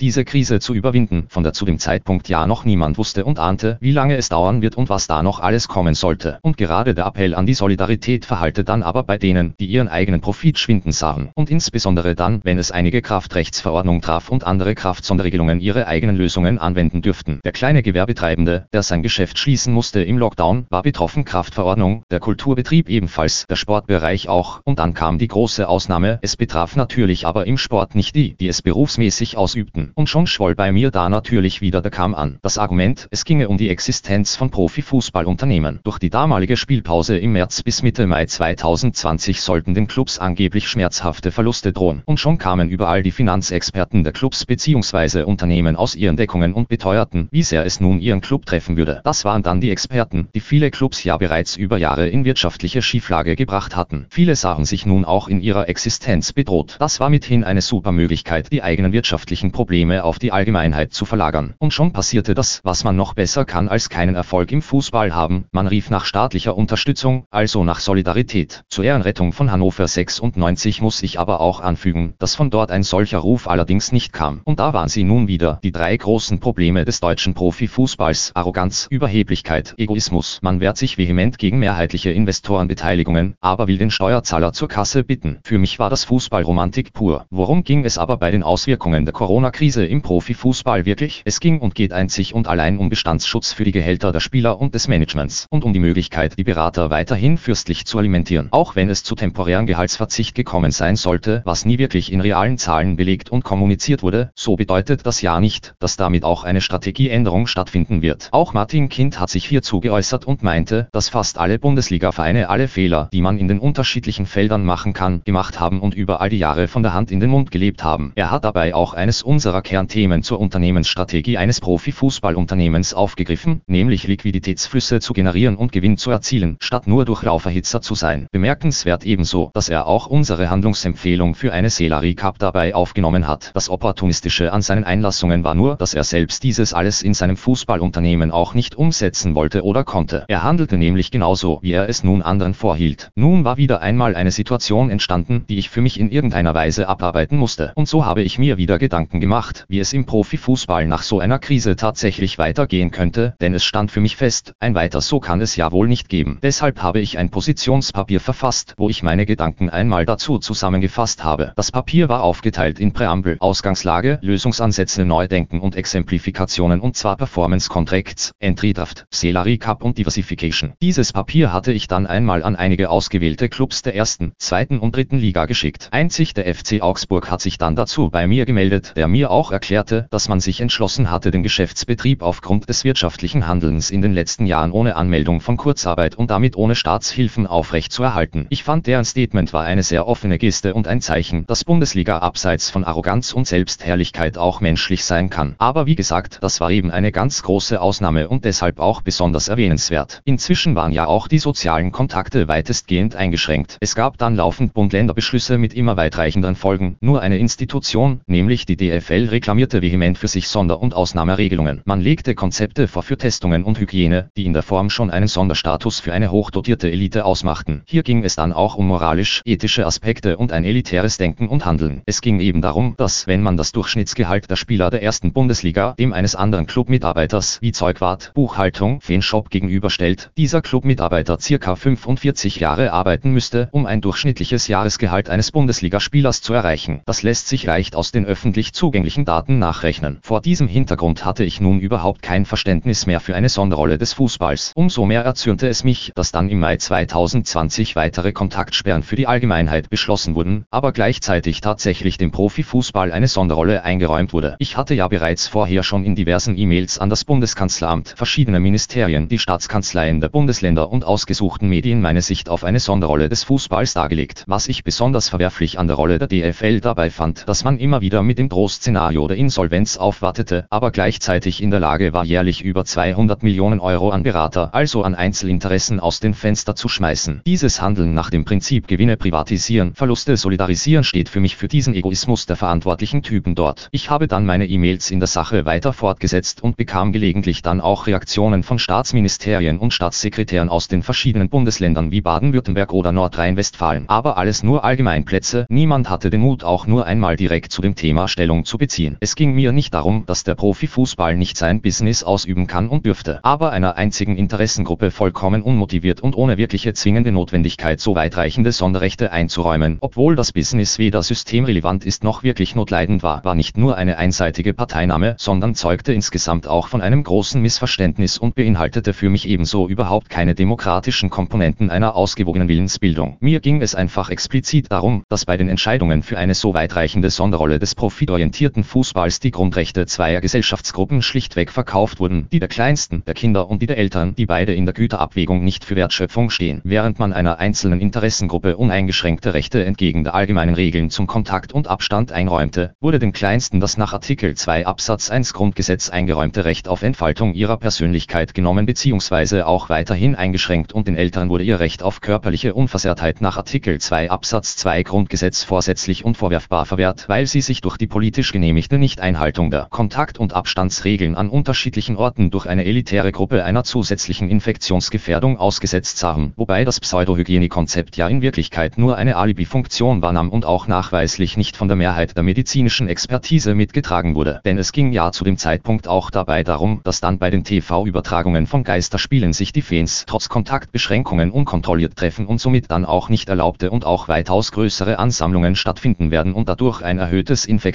[SPEAKER 3] diese Krise zu überwinden, von der zu dem Zeitpunkt ja noch niemand wusste und ahnte, wie lange es dauern wird und was da noch alles kommen sollte. Und gerade der Appell an die Solidarität verhalte dann aber bei denen, die ihren eigenen Profit schwinden sahen. Und insbesondere dann, wenn es einige Kraftrechtsverordnung traf und andere Kraftsonderregelungen ihre eigenen Lösungen anwenden dürften. Der kleine Gewerbetreibende, der sein Geschäft schließen musste im Lockdown, war betroffen Kraftverordnung, der Kulturbetrieb ebenfalls, der Sportbereich auch, und dann kam die große Ausnahme, es betraf natürlich aber im Sport nicht die, die es berufsmäßig ausübten. Und schon schwoll bei mir da natürlich wieder der Kamm an. Das Argument, es ginge um die Existenz von Profifußballunternehmen. Durch die damalige Spielpause im März bis Mitte Mai 2020 sollten den Clubs angeblich schmerzhafte Verluste drohen. Und schon kamen überall die Finanzexperten der Clubs bzw. Unternehmen aus ihren Deckungen und beteuerten, wie sehr es nun ihren Club treffen würde. Das waren dann die Experten, die viele Clubs ja bereits über Jahre in wirtschaftliche Schieflage gebracht hatten. Viele sahen sich nun auch in ihrer Existenz bedroht. Das war mithin eine super Möglichkeit, die eigenen wirtschaftlichen Probleme auf die Allgemeinheit zu verlagern. Und schon passierte das, was man noch besser kann als keinen Erfolg im Fußball haben. Man rief nach staatlicher Unterstützung, also nach Solidarität. Zur Ehrenrettung von Hannover 96 muss ich aber auch anfügen, dass von dort ein solcher Ruf allerdings nicht kam. Und da waren sie nun wieder, die drei großen Probleme des deutschen Profifußballs, Arroganz, Überheblichkeit, Egoismus. Man wehrt sich vehement gegen mehrheitliche Investorenbeteiligungen, aber will den Steuerzahler zur Kasse bitten. Für mich war das Fußballromantik pur. Worum ging es aber bei den Auswirkungen der Corona-Krise im Profifußball wirklich? Es ging und geht einzig und allein um Bestandsschutz für die Gehälter der Spieler und des Managements und um die Möglichkeit, die Berater weiterhin fürstlich zu alimentieren. Auch wenn es zu temporären Gehaltsverzicht gekommen sein sollte, was nie wirklich in realen Zahlen belegt und kommuniziert wurde, so bedeutet das ja nicht, dass damit auch eine Strategieänderung stattfinden wird. Auch Martin Kind hat sich hierzu geäußert und meinte, dass fast alle Bundesliga-Vereine alle Fehler, die man in den unterschiedlichen Feldern machen kann, gemacht haben und über all die Jahre von der Hand in den Mund gelebt haben. Er hat dabei auch eines unserer Kernthemen zur Unternehmensstrategie eines Profifußballunternehmens aufgegriffen, nämlich Liquiditätsflüsse zu generieren und Gewinn zu erzielen, statt nur durch Lauferhitzer zu sein. Bemerkenswert ebenso, dass er auch unsere Handlungsempfehlung für eine Sellerie Cup dabei aufgenommen hat. Das Opportunistische an seinen Einlassungen war nur, dass er selbst dieses alles in seinem Fußballunternehmen auch nicht umsetzen wollte oder konnte. Er handelte nämlich genauso, wie er es nun anderen vorhielt. Nun war wieder einmal eine Situation entstanden, die ich für mich in irgendeiner Weise abarbeiten musste. Und so habe ich mir wieder Gedanken gemacht, wie es im Profifußball nach so einer Krise tatsächlich weitergehen könnte, denn es stand für mich fest, ein weiter so kann es ja wohl nicht geben. Deshalb habe ich ein Positionspapier verfasst, wo ich meine Gedanken einmal dazu zusammengefasst habe. Das Papier war aufgeteilt in Präambel, Ausgangslage, Lösungsansätze, Neudenken und Exemplifikationen und zwar Performance Contracts, Entry Draft, Salary Cup und Diversification. Dieses Papier hatte ich dann einmal an einige ausgewählte Clubs der ersten, zweiten und dritten Liga geschickt. Einzig der FC Augsburg hat sich dann dazu bei mir gemeldet, der mir auch erklärte, dass man sich entschlossen hatte, den Geschäftsbetrieb aufgrund des wirtschaftlichen Handelns in den letzten Jahren ohne Anmeldung von Kurzarbeit und damit ohne Staatshilfen aufrechtzuerhalten. Ich fand deren Statement war eine sehr offene Geste und ein Zeichen, dass Bundesliga abseits von Arroganz und Selbstherrlichkeit auch menschlich sein kann. Aber wie gesagt, das war eben eine ganz große Ausnahme und deshalb auch besonders erwähnenswert. Inzwischen waren ja auch die sozialen Kontakte weitestgehend eingeschränkt. Es gab dann laufend Bund-Länder-Beschlüsse mit immer weitreichenden Folgen. Nur eine Institution, nämlich die DFL, reklamierte vehement für sich Sonder- und Ausnahmeregelungen. Man legte Konzepte vor für Testungen und Hygiene, die in der Form schon einen Sonderstatus für eine hochdotierte Elite ausmachten. Hier ging es dann auch um moralisch-ethische Aspekte und ein elitäres Denken und Handeln. Es ging eben darum, dass, wenn man das Durchschnittsgehalt der Spieler der ersten Bundesliga dem eines anderen Clubmitarbeiters wie Zeugwart, Buchhaltung, Fanshop gegenüberstellt, dieser Clubmitarbeiter circa 45 Jahre arbeiten müsste, um ein durchschnittliches Jahresgehalt eines Bundesligaspielers zu erreichen. Das lässt sich leicht aus den öffentlich zugänglichen Daten nachrechnen. Vor diesem Hintergrund hatte ich nun überhaupt kein Verständnis mehr für eine Sonderrolle des Fußballs. Umso mehr erzürnte es mich, dass dann im Mai 2020 weitere Kontaktsperren für die Allgemeinheit beschlossen wurden, aber gleichzeitig tatsächlich dem Profifußball eine Sonderrolle eingeräumt wurde. Ich hatte ja bereits vorher schon in diversen E-Mails an das Bundeskanzleramt, verschiedene Ministerien, die Staatskanzleien der Bundesländer und ausgesuchten Medien meine Sicht auf eine Sonderrolle des Fußballs dargelegt. Was ich besonders verwerflich an der Rolle der DFL dabei fand, dass man immer wieder mit mit dem Großszenario der Insolvenz aufwartete, aber gleichzeitig in der Lage war jährlich über 200 Millionen Euro an Berater, also an Einzelinteressen aus den Fenster zu schmeißen. Dieses Handeln nach dem Prinzip Gewinne privatisieren, Verluste solidarisieren steht für mich für diesen Egoismus der verantwortlichen Typen dort. Ich habe dann meine E-Mails in der Sache weiter fortgesetzt und bekam gelegentlich dann auch Reaktionen von Staatsministerien und Staatssekretären aus den verschiedenen Bundesländern wie Baden-Württemberg oder Nordrhein-Westfalen. Aber alles nur Allgemeinplätze, niemand hatte den Mut auch nur einmal direkt zu dem Thema Stellung zu beziehen. Es ging mir nicht darum, dass der Profifußball nicht sein Business ausüben kann und dürfte, aber einer einzigen Interessengruppe vollkommen unmotiviert und ohne wirkliche zwingende Notwendigkeit so weitreichende Sonderrechte einzuräumen, obwohl das Business weder systemrelevant ist noch wirklich notleidend war, war nicht nur eine einseitige Parteinahme, sondern zeugte insgesamt auch von einem großen Missverständnis und beinhaltete für mich ebenso überhaupt keine demokratischen Komponenten einer ausgewogenen Willensbildung. Mir ging es einfach explizit darum, dass bei den Entscheidungen für eine so weitreichende Sonderrolle des profitorientierten Fußballs die Grundrechte zweier Gesellschaftsgruppen schlichtweg verkauft wurden, die der Kleinsten, der Kinder und die der Eltern, die beide in der Güterabwägung nicht für Wertschöpfung stehen, während man einer einzelnen Interessengruppe uneingeschränkte Rechte entgegen der allgemeinen Regeln zum Kontakt und Abstand einräumte, wurde den Kleinsten das nach Artikel 2 Absatz 1 Grundgesetz eingeräumte Recht auf Entfaltung ihrer Persönlichkeit genommen bzw. auch weiterhin eingeschränkt und den Eltern wurde ihr Recht auf körperliche Unversehrtheit nach Artikel 2 Absatz 2 Grundgesetz vorsätzlich unvorwerfbar verwehrt, weil sie sich durch die politisch genehmigte Nichteinhaltung der Kontakt- und Abstandsregeln an unterschiedlichen Orten durch eine elitäre Gruppe einer zusätzlichen Infektionsgefährdung ausgesetzt sahen, wobei das Pseudohygienekonzept ja in Wirklichkeit nur eine Alibi-Funktion wahrnahm und auch nachweislich nicht von der Mehrheit der medizinischen Expertise mitgetragen wurde. Denn es ging ja zu dem Zeitpunkt auch dabei darum, dass dann bei den TV-Übertragungen von Geisterspielen sich die Fans trotz Kontaktbeschränkungen unkontrolliert treffen und somit dann auch nicht erlaubte und auch weitaus größere Ansammlungen stattfinden werden und dadurch ein erhöhtes Infektionsrisiko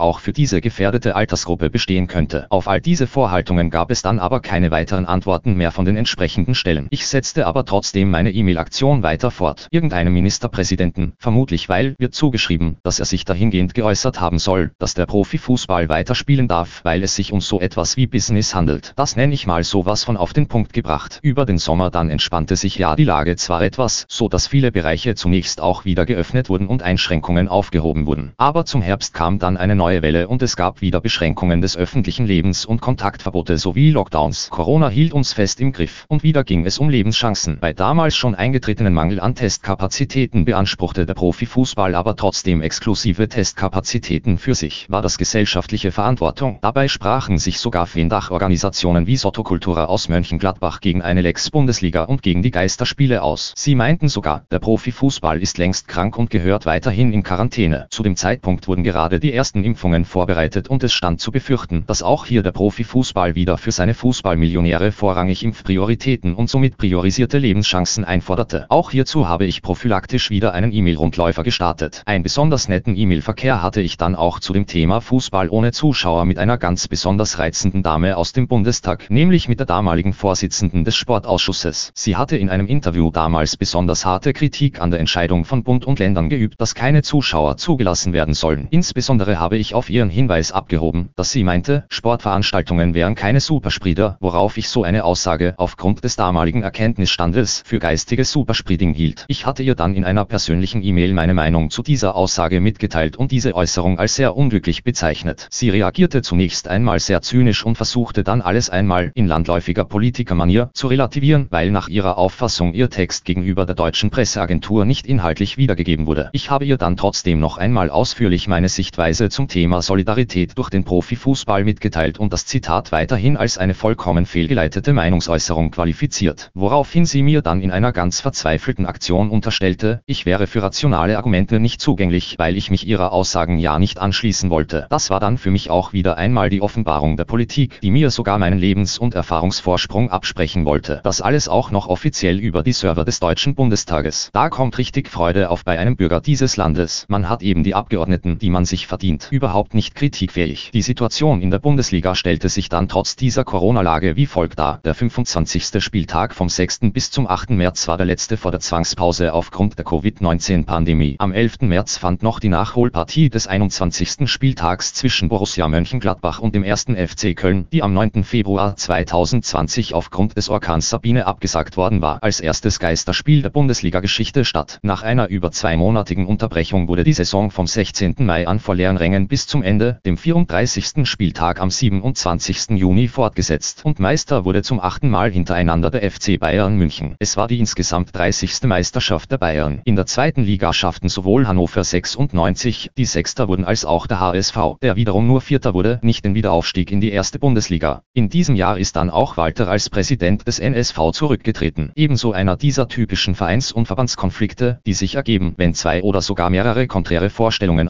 [SPEAKER 3] auch für diese gefährdete Altersgruppe bestehen könnte. Auf all diese Vorhaltungen gab es dann aber keine weiteren Antworten mehr von den entsprechenden Stellen. Ich setzte aber trotzdem meine E-Mail-Aktion weiter fort. Irgendeinem Ministerpräsidenten, vermutlich weil, wird zugeschrieben, dass er sich dahingehend geäußert haben soll, dass der Profifußball weiterspielen darf, weil es sich um so etwas wie Business handelt. Das nenne ich mal sowas von auf den Punkt gebracht. Über den Sommer dann entspannte sich ja die Lage zwar etwas, so dass viele Bereiche zunächst auch wieder geöffnet wurden und Einschränkungen aufgehoben wurden. Aber zum Herbst kam dann eine neue Welle und es gab wieder Beschränkungen des öffentlichen Lebens und Kontaktverbote sowie Lockdowns. Corona hielt uns fest im Griff und wieder ging es um Lebenschancen. Bei damals schon eingetretenen Mangel an Testkapazitäten beanspruchte der Profifußball aber trotzdem exklusive Testkapazitäten für sich. War das gesellschaftliche Verantwortung? Dabei sprachen sich sogar Fendach-Organisationen wie Sotokultura aus Mönchengladbach gegen eine Lex Bundesliga und gegen die Geisterspiele aus. Sie meinten sogar, der Profifußball ist längst krank und gehört weiterhin in Quarantäne. Zu dem Zeitpunkt wurden gerade die ersten Impfungen vorbereitet und es stand zu befürchten, dass auch hier der Profifußball wieder für seine Fußballmillionäre vorrangig Impfprioritäten und somit priorisierte Lebenschancen einforderte. Auch hierzu habe ich prophylaktisch wieder einen E-Mail-Rundläufer gestartet. Ein besonders netten E-Mail-Verkehr hatte ich dann auch zu dem Thema Fußball ohne Zuschauer mit einer ganz besonders reizenden Dame aus dem Bundestag, nämlich mit der damaligen Vorsitzenden des Sportausschusses. Sie hatte in einem Interview damals besonders harte Kritik an der Entscheidung von Bund und Ländern geübt, dass keine Zuschauer zugelassen werden sollen. Insbesondere habe ich auf ihren Hinweis abgehoben, dass sie meinte, Sportveranstaltungen wären keine Superspreader, worauf ich so eine Aussage aufgrund des damaligen Erkenntnisstandes für geistiges Superspreading hielt. Ich hatte ihr dann in einer persönlichen E-Mail meine Meinung zu dieser Aussage mitgeteilt und diese Äußerung als sehr unglücklich bezeichnet. Sie reagierte zunächst einmal sehr zynisch und versuchte dann alles einmal in landläufiger Politikermanier zu relativieren, weil nach ihrer Auffassung ihr Text gegenüber der deutschen Presseagentur nicht inhaltlich wiedergegeben wurde. Ich habe ihr dann trotzdem noch einmal ausführlich meine Sichtweise zum Thema Solidarität durch den Profifußball mitgeteilt und das Zitat weiterhin als eine vollkommen fehlgeleitete Meinungsäußerung qualifiziert, woraufhin sie mir dann in einer ganz verzweifelten Aktion unterstellte, ich wäre für rationale Argumente nicht zugänglich, weil ich mich ihrer Aussagen ja nicht anschließen wollte. Das war dann für mich auch wieder einmal die Offenbarung der Politik, die mir sogar meinen Lebens- und Erfahrungsvorsprung absprechen wollte. Das alles auch noch offiziell über die Server des Deutschen Bundestages. Da kommt richtig Freude auf bei einem Bürger dieses Landes. Man hat eben die Abgeordneten, die man sich verdient, überhaupt nicht kritikfähig. Die Situation in der Bundesliga stellte sich dann trotz dieser Corona-Lage wie folgt dar. Der 25. Spieltag vom 6. bis zum 8. März war der letzte vor der Zwangspause aufgrund der Covid-19-Pandemie. Am 11. März fand noch die Nachholpartie des 21. Spieltags zwischen Borussia Mönchengladbach und dem 1. FC Köln, die am 9. Februar 2020 aufgrund des Orkans Sabine abgesagt worden war, als erstes Geisterspiel der Bundesliga-Geschichte statt. Nach einer über zweimonatigen Unterbrechung wurde die Saison vom 16. Mai an dann vor leeren Rängen bis zum Ende, dem 34. Spieltag am 27. Juni fortgesetzt und Meister wurde zum achten Mal hintereinander der FC Bayern München. Es war die insgesamt 30. Meisterschaft der Bayern. In der zweiten Liga schafften sowohl Hannover 96, die Sechster wurden als auch der HSV, der wiederum nur Vierter wurde, nicht den Wiederaufstieg in die erste Bundesliga. In diesem Jahr ist dann auch Walter als Präsident des NSV zurückgetreten. Ebenso einer dieser typischen Vereins- und Verbandskonflikte, die sich ergeben, wenn zwei oder sogar mehrere konträre Vorstellungen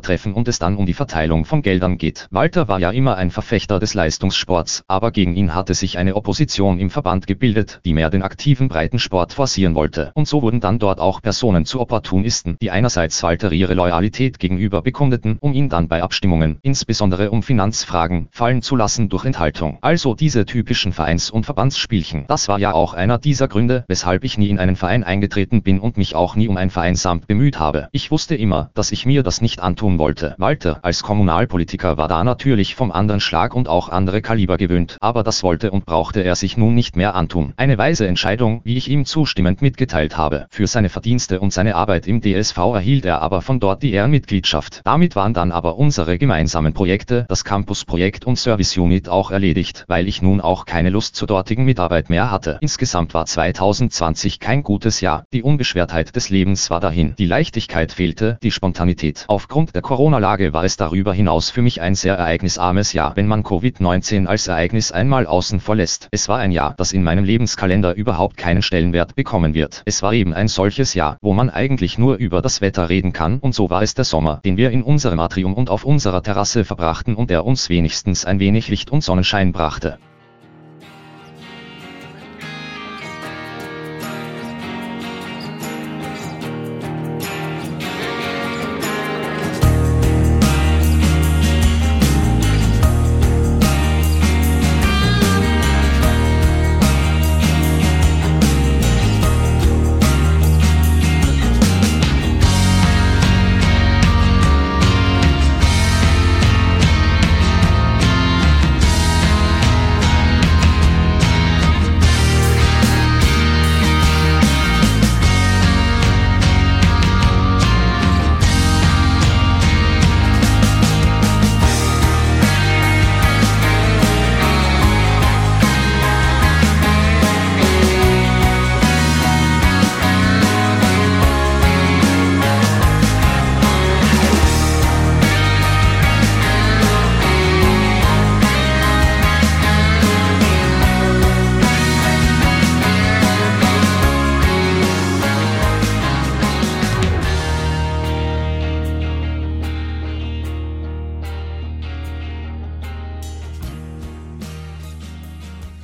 [SPEAKER 3] aufeinandertreffen und es dann um die Verteilung von Geldern geht. Walter war ja immer ein Verfechter des Leistungssports, aber gegen ihn hatte sich eine Opposition im Verband gebildet, die mehr den aktiven Breitensport forcieren wollte. Und so wurden dann dort auch Personen zu Opportunisten, die einerseits Walter ihre Loyalität gegenüber bekundeten, um ihn dann bei Abstimmungen, insbesondere um Finanzfragen, fallen zu lassen durch Enthaltung. Also diese typischen Vereins- und Verbandsspielchen. Das war ja auch einer dieser Gründe, weshalb ich nie in einen Verein eingetreten bin und mich auch nie um ein Vereinsamt bemüht habe. Ich wusste immer, dass ich mir das nicht antun wollte. Walter als Kommunalpolitiker war da natürlich vom anderen Schlag und auch andere Kaliber gewöhnt, aber das wollte und brauchte er sich nun nicht mehr antun. Eine weise Entscheidung, wie ich ihm zustimmend mitgeteilt habe. Für seine Verdienste und seine Arbeit im DSV erhielt er aber von dort die Ehrenmitgliedschaft. Damit waren dann aber unsere gemeinsamen Projekte, das Campus-Projekt und Service Unit auch erledigt, weil ich nun auch keine Lust zur dortigen Mitarbeit mehr hatte. Insgesamt war 2020 kein gutes Jahr. Die Unbeschwertheit des Lebens war dahin. Die Leichtigkeit fehlte, die Spontanität. Aufgrund der Corona-Lage war es darüber hinaus für mich ein sehr ereignisarmes Jahr, wenn man Covid-19 als Ereignis einmal außen vor lässt. Es war ein Jahr, das in meinem Lebenskalender überhaupt keinen Stellenwert bekommen wird. Es war eben ein solches Jahr, wo man eigentlich nur über das Wetter reden kann und so war es der Sommer, den wir in unserem Atrium und auf unserer Terrasse verbrachten und der uns wenigstens ein wenig Licht und Sonnenschein brachte.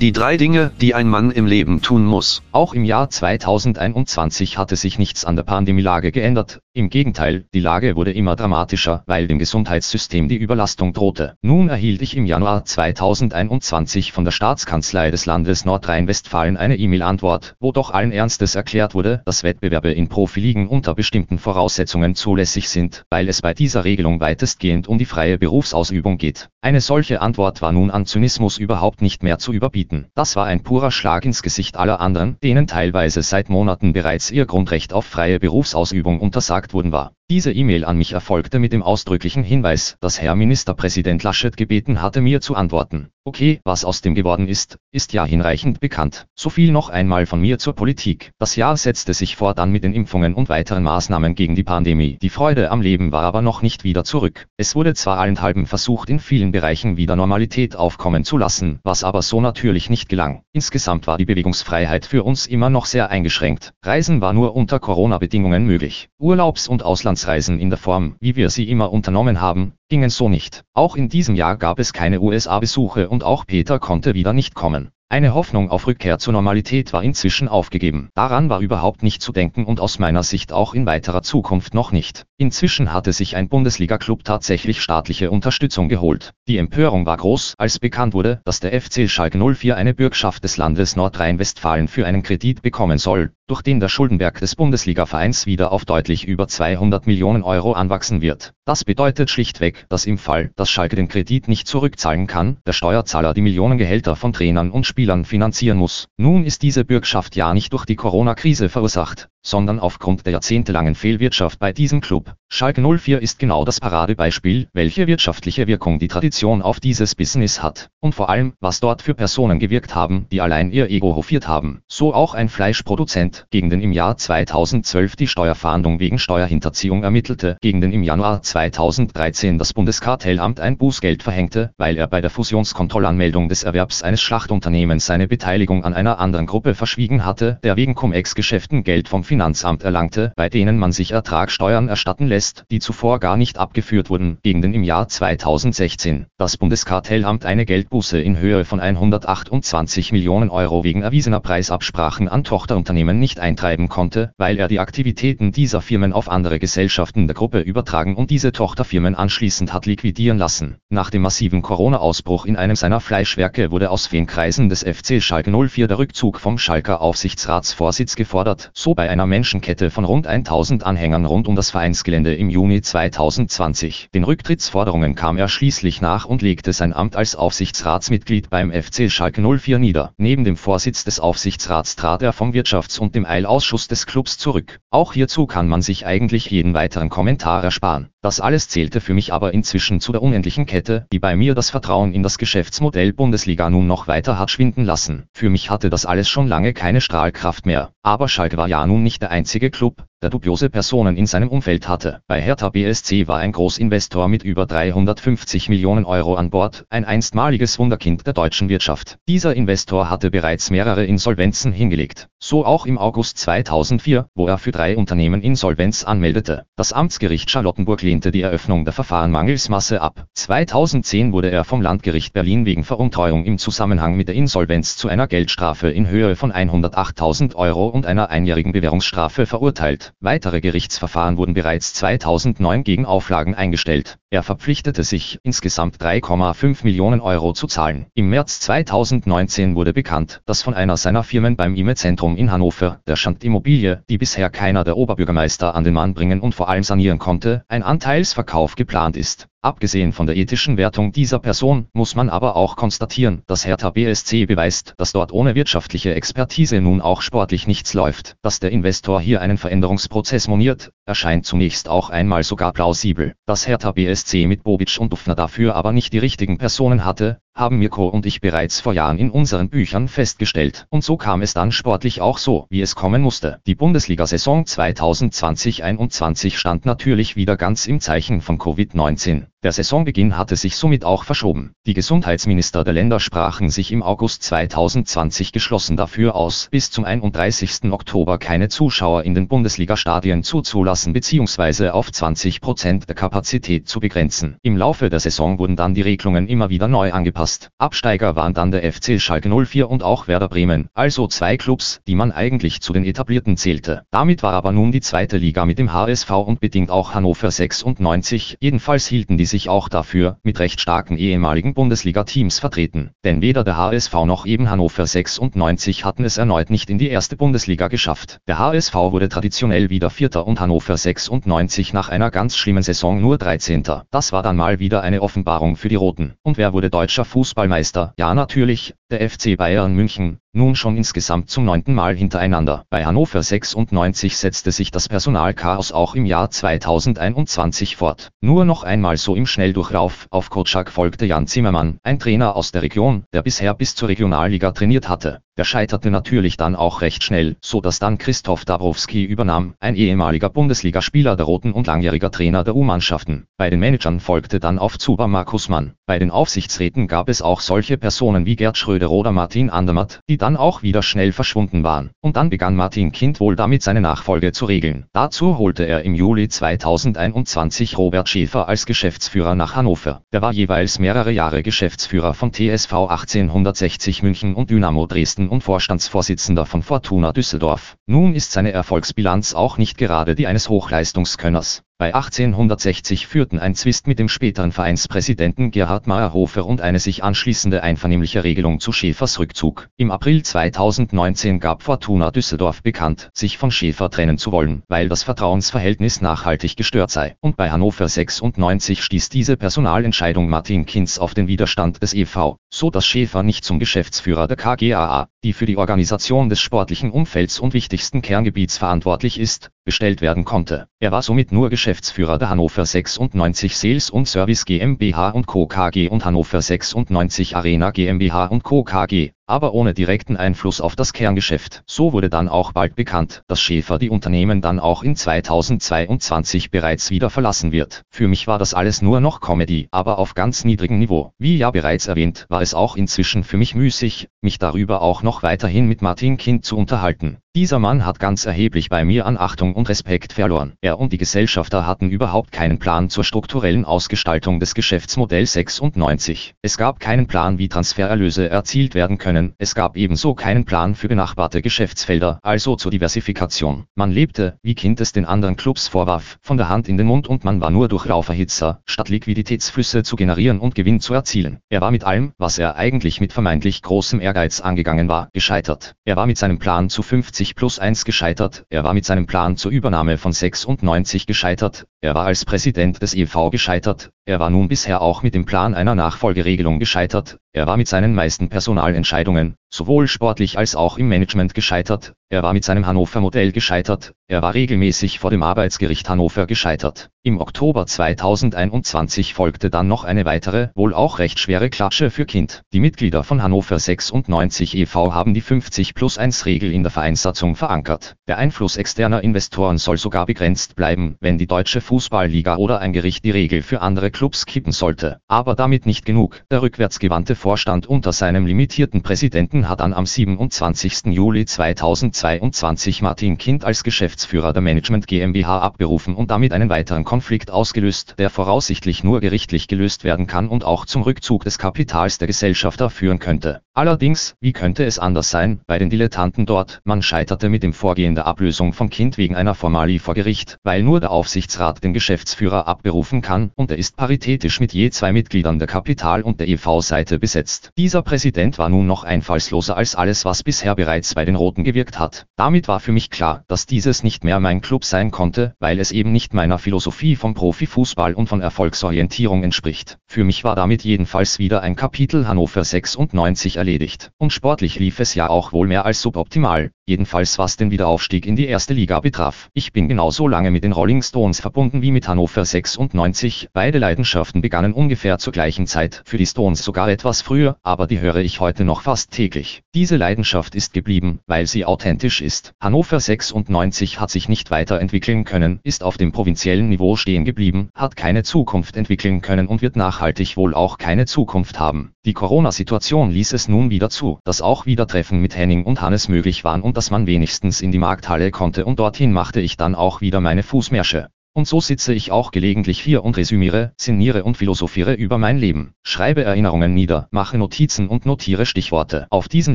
[SPEAKER 2] Die drei Dinge, die ein Mann im Leben tun muss.
[SPEAKER 3] Auch im Jahr 2021 hatte sich nichts an der Pandemielage geändert. Im Gegenteil, die Lage wurde immer dramatischer, weil dem Gesundheitssystem die Überlastung drohte. Nun erhielt ich im Januar 2021 von der Staatskanzlei des Landes Nordrhein-Westfalen eine E-Mail-Antwort, wo doch allen Ernstes erklärt wurde, dass Wettbewerbe in Profiligen unter bestimmten Voraussetzungen zulässig sind, weil es bei dieser Regelung weitestgehend um die freie Berufsausübung geht. Eine solche Antwort war nun an Zynismus überhaupt nicht mehr zu überbieten. Das war ein purer Schlag ins Gesicht aller anderen, denen teilweise seit Monaten bereits ihr Grundrecht auf freie Berufsausübung untersagt gesagt wurden war. Diese E-Mail an mich erfolgte mit dem ausdrücklichen Hinweis, dass Herr Ministerpräsident Laschet gebeten hatte mir zu antworten. Okay, was aus dem geworden ist, ist ja hinreichend bekannt. So viel noch einmal von mir zur Politik. Das Jahr setzte sich fortan mit den Impfungen und weiteren Maßnahmen gegen die Pandemie. Die Freude am Leben war aber noch nicht wieder zurück. Es wurde zwar allenthalben versucht, in vielen Bereichen wieder Normalität aufkommen zu lassen, was aber so natürlich nicht gelang. Insgesamt war die Bewegungsfreiheit für uns immer noch sehr eingeschränkt. Reisen war nur unter Corona-Bedingungen möglich. Urlaubs- und Auslandsreisen in der Form, wie wir sie immer unternommen haben, gingen so nicht. Auch in diesem Jahr gab es keine USA-Besuche und auch Peter konnte wieder nicht kommen. Eine Hoffnung auf Rückkehr zur Normalität war inzwischen aufgegeben. Daran war überhaupt nicht zu denken und aus meiner Sicht auch in weiterer Zukunft noch nicht. Inzwischen hatte sich ein Bundesliga-Club tatsächlich staatliche Unterstützung geholt. Die Empörung war groß, als bekannt wurde, dass der FC Schalke 04 eine Bürgschaft des Landes Nordrhein-Westfalen für einen Kredit bekommen soll, durch den der Schuldenberg des Bundesliga-Vereins wieder auf deutlich über 200 Millionen Euro anwachsen wird. Das bedeutet schlichtweg, dass im Fall, dass Schalke den Kredit nicht zurückzahlen kann, der Steuerzahler die Millionengehälter von Trainern und Spielern finanzieren muss. Nun ist diese Bürgschaft ja nicht durch die Corona-Krise verursacht, sondern aufgrund der jahrzehntelangen Fehlwirtschaft bei diesem Club. Schalke 04 ist genau das Paradebeispiel, welche wirtschaftliche Wirkung die Tradition auf dieses Business hat. Und vor allem, was dort für Personen gewirkt haben, die allein ihr Ego hofiert haben. So auch ein Fleischproduzent, gegen den im Jahr 2012 die Steuerfahndung wegen Steuerhinterziehung ermittelte, gegen den im Januar 2013 das Bundeskartellamt ein Bußgeld verhängte, weil er bei der Fusionskontrollanmeldung des Erwerbs eines Schlachtunternehmens seine Beteiligung an einer anderen Gruppe verschwiegen hatte, der wegen Cum-Ex-Geschäften Geld vom Finanzamt erlangte, bei denen man sich Ertragsteuern erstatten lässt, die zuvor gar nicht abgeführt wurden, gegen den im Jahr 2016 das Bundeskartellamt eine Geldbuße in Höhe von 128 Millionen Euro wegen erwiesener Preisabsprachen an Tochterunternehmen nicht eintreiben konnte, weil er die Aktivitäten dieser Firmen auf andere Gesellschaften der Gruppe übertragen und diese Tochterfirmen anschließend hat liquidieren lassen. Nach dem massiven Corona-Ausbruch in einem seiner Fleischwerke wurde aus Feenkreisen des FC Schalke 04 der Rückzug vom Schalker Aufsichtsratsvorsitz gefordert, so bei einer Menschenkette von rund 1000 Anhängern rund um das Vereinsgelände im Juni 2020. Den Rücktrittsforderungen kam er schließlich nach und legte sein Amt als Aufsichtsratsmitglied beim FC Schalke 04 nieder. Neben dem Vorsitz des Aufsichtsrats trat er vom Wirtschafts- und dem Eilausschuss des Clubs zurück. Auch hierzu kann man sich eigentlich jeden weiteren Kommentar ersparen. Das alles zählte für mich aber inzwischen zu der unendlichen Kette, die bei mir das Vertrauen in das Geschäftsmodell Bundesliga nun noch weiter hat schwinden lassen. Für mich hatte das alles schon lange keine Strahlkraft mehr. Aber Schalke war ja nun nicht der einzige Club, der dubiose Personen in seinem Umfeld hatte. Bei Hertha BSC war ein Großinvestor mit über 350 Millionen Euro an Bord, ein einstmaliges Wunderkind der deutschen Wirtschaft. Dieser Investor hatte bereits mehrere Insolvenzen hingelegt. So auch im August 2004, wo er für drei Unternehmen Insolvenz anmeldete. Das Amtsgericht Charlottenburg lehnte die Eröffnung der Verfahren mangels Masse ab. 2010 wurde er vom Landgericht Berlin wegen Veruntreuung im Zusammenhang mit der Insolvenz zu einer Geldstrafe in Höhe von 108.000 Euro und einer einjährigen Bewährungsstrafe verurteilt. Weitere Gerichtsverfahren wurden bereits 2009 gegen Auflagen eingestellt. Er verpflichtete sich, insgesamt 3,5 Millionen Euro zu zahlen. Im März 2019 wurde bekannt, dass von einer seiner Firmen beim IME-Zentrum in Hannover, der Schandimmobilie, die bisher keiner der Oberbürgermeister an den Mann bringen und vor allem sanieren konnte, ein Anteilsverkauf geplant ist. Abgesehen von der ethischen Wertung dieser Person muss man aber auch konstatieren, dass Hertha BSC beweist, dass dort ohne wirtschaftliche Expertise nun auch sportlich nichts läuft. Dass der Investor hier einen Veränderungsprozess moniert, erscheint zunächst auch einmal sogar plausibel. Dass Hertha BSC mit Bobic und Dufner dafür aber nicht die richtigen Personen hatte, haben Mirko und ich bereits vor Jahren in unseren Büchern festgestellt. Und so kam es dann sportlich auch so, wie es kommen musste. Die Bundesliga-Saison 2020-21 stand natürlich wieder ganz im Zeichen von Covid-19. Der Saisonbeginn hatte sich somit auch verschoben. Die Gesundheitsminister der Länder sprachen sich im August 2020 geschlossen dafür aus, bis zum 31. Oktober keine Zuschauer in den Bundesliga-Stadien zuzulassen bzw. auf 20 Prozent der Kapazität zu begrenzen. Im Laufe der Saison wurden dann die Regelungen immer wieder neu angepasst. Absteiger waren dann der FC Schalke 04 und auch Werder Bremen, also zwei Clubs, die man eigentlich zu den etablierten zählte. Damit war aber nun die zweite Liga mit dem HSV und bedingt auch Hannover 96, jedenfalls hielten die sich auch dafür, mit recht starken ehemaligen Bundesliga-Teams vertreten. Denn weder der HSV noch eben Hannover 96 hatten es erneut nicht in die erste Bundesliga geschafft. Der HSV wurde traditionell wieder Vierter und Hannover 96 nach einer ganz schlimmen Saison nur 13. Das war dann mal wieder eine Offenbarung für die Roten. Und wer wurde deutscher Fußballmeister? Ja natürlich, der FC Bayern München, nun schon insgesamt zum neunten Mal hintereinander. Bei Hannover 96 setzte sich das Personalchaos auch im Jahr 2021 fort. Nur noch einmal so im Schnelldurchlauf. Auf Kotschak folgte Jan Zimmermann, ein Trainer aus der Region, der bisher bis zur Regionalliga trainiert hatte. Der scheiterte natürlich dann auch recht schnell, so dass dann Christoph Dabrowski übernahm, ein ehemaliger Bundesligaspieler der Roten und langjähriger Trainer der U-Mannschaften. Bei den Managern folgte dann auf Zuber Markus Mann. Bei den Aufsichtsräten gab es auch solche Personen wie Gerd Schröder oder Martin Andermatt, die dann auch wieder schnell verschwunden waren. Und dann begann Martin Kind wohl damit seine Nachfolge zu regeln. Dazu holte er im Juli 2021 Robert Schäfer als Geschäftsführer nach Hannover. Der war jeweils mehrere Jahre Geschäftsführer von TSV 1860 München und Dynamo Dresden und Vorstandsvorsitzender von Fortuna Düsseldorf. Nun ist seine Erfolgsbilanz auch nicht gerade die eines Hochleistungskönners. Bei 1860 führten ein Zwist mit dem späteren Vereinspräsidenten Gerhard Meyerhofer und eine sich anschließende einvernehmliche Regelung zu Schäfers Rückzug. Im April 2019 gab Fortuna Düsseldorf bekannt, sich von Schäfer trennen zu wollen, weil das Vertrauensverhältnis nachhaltig gestört sei. Und bei Hannover 96 stieß diese Personalentscheidung Martin Kinz auf den Widerstand des EV, so dass Schäfer nicht zum Geschäftsführer der KGAA, die für die Organisation des sportlichen Umfelds und wichtigsten Kerngebiets verantwortlich ist, bestellt werden konnte. Er war somit nur Geschäftsführer der Hannover 96 Sales und Service GmbH und Co. KG und Hannover 96 Arena GmbH und Co. KG aber ohne direkten Einfluss auf das Kerngeschäft. So wurde dann auch bald bekannt, dass Schäfer die Unternehmen dann auch in 2022 bereits wieder verlassen wird. Für mich war das alles nur noch Comedy, aber auf ganz niedrigem Niveau. Wie ja bereits erwähnt, war es auch inzwischen für mich müßig, mich darüber auch noch weiterhin mit Martin Kind zu unterhalten. Dieser Mann hat ganz erheblich bei mir an Achtung und Respekt verloren. Er und die Gesellschafter hatten überhaupt keinen Plan zur strukturellen Ausgestaltung des Geschäftsmodells 96. Es gab keinen Plan, wie Transfererlöse erzielt werden können. Es gab ebenso keinen Plan für benachbarte Geschäftsfelder, also zur Diversifikation. Man lebte, wie Kind es den anderen Clubs vorwarf, von der Hand in den Mund und man war nur durch Lauferhitzer, statt Liquiditätsflüsse zu generieren und Gewinn zu erzielen. Er war mit allem, was er eigentlich mit vermeintlich großem Ehrgeiz angegangen war, gescheitert. Er war mit seinem Plan zu 50 90 plus 1 gescheitert, er war mit seinem Plan zur Übernahme von 96 gescheitert, er war als Präsident des EV gescheitert, er war nun bisher auch mit dem Plan einer Nachfolgeregelung gescheitert, er war mit seinen meisten Personalentscheidungen, sowohl sportlich als auch im Management gescheitert, er war mit seinem Hannover-Modell gescheitert, er war regelmäßig vor dem Arbeitsgericht Hannover gescheitert. Im Oktober 2021 folgte dann noch eine weitere, wohl auch recht schwere Klatsche für Kind. Die Mitglieder von Hannover 96 e.V. haben die 50 plus 1 Regel in der Vereinssatzung verankert. Der Einfluss externer Investoren soll sogar begrenzt bleiben, wenn die deutsche Fußballliga oder ein Gericht die Regel für andere Clubs kippen sollte. Aber damit nicht genug. Der rückwärtsgewandte Vorstand unter seinem limitierten Präsidenten hat dann am 27. Juli 2022 Martin Kind als Geschäftsführer der Management GmbH abberufen und damit einen weiteren Konflikt ausgelöst, der voraussichtlich nur gerichtlich gelöst werden kann und auch zum Rückzug des Kapitals der Gesellschafter führen könnte. Allerdings, wie könnte es anders sein, bei den Dilettanten dort, man scheiterte mit dem Vorgehen der Ablösung von Kind wegen einer Formalie vor Gericht, weil nur der Aufsichtsrat den Geschäftsführer abberufen kann und er ist paritätisch mit je zwei Mitgliedern der Kapital- und der EV-Seite besetzt. Dieser Präsident war nun noch einfallsloser als alles, was bisher bereits bei den Roten gewirkt hat. Damit war für mich klar, dass dieses nicht mehr mein Club sein konnte, weil es eben nicht meiner Philosophie vom Profifußball und von Erfolgsorientierung entspricht. Für mich war damit jedenfalls wieder ein Kapitel Hannover 96 erledigt. Und sportlich lief es ja auch wohl mehr als suboptimal, jedenfalls was den Wiederaufstieg in die erste Liga betraf. Ich bin genauso lange mit den Rolling Stones verbunden wie mit Hannover 96, beide Leidenschaften begannen ungefähr zur gleichen Zeit, für die Stones sogar etwas früher, aber die höre ich heute noch fast täglich. Diese Leidenschaft ist geblieben, weil sie authentisch ist. Hannover 96 hat sich nicht weiterentwickeln können, ist auf dem provinziellen Niveau stehen geblieben, hat keine Zukunft entwickeln können und wird nachhaltig wohl auch keine Zukunft haben. Die Corona-Situation ließ es nun wieder zu, dass auch wieder Treffen mit Henning und Hannes möglich waren und dass man wenigstens in die Markthalle konnte und dorthin machte ich dann auch wieder meine Fußmärsche. Und so sitze ich auch gelegentlich hier und resümiere, sinniere und philosophiere über mein Leben, schreibe Erinnerungen nieder, mache Notizen und notiere Stichworte. Auf diesen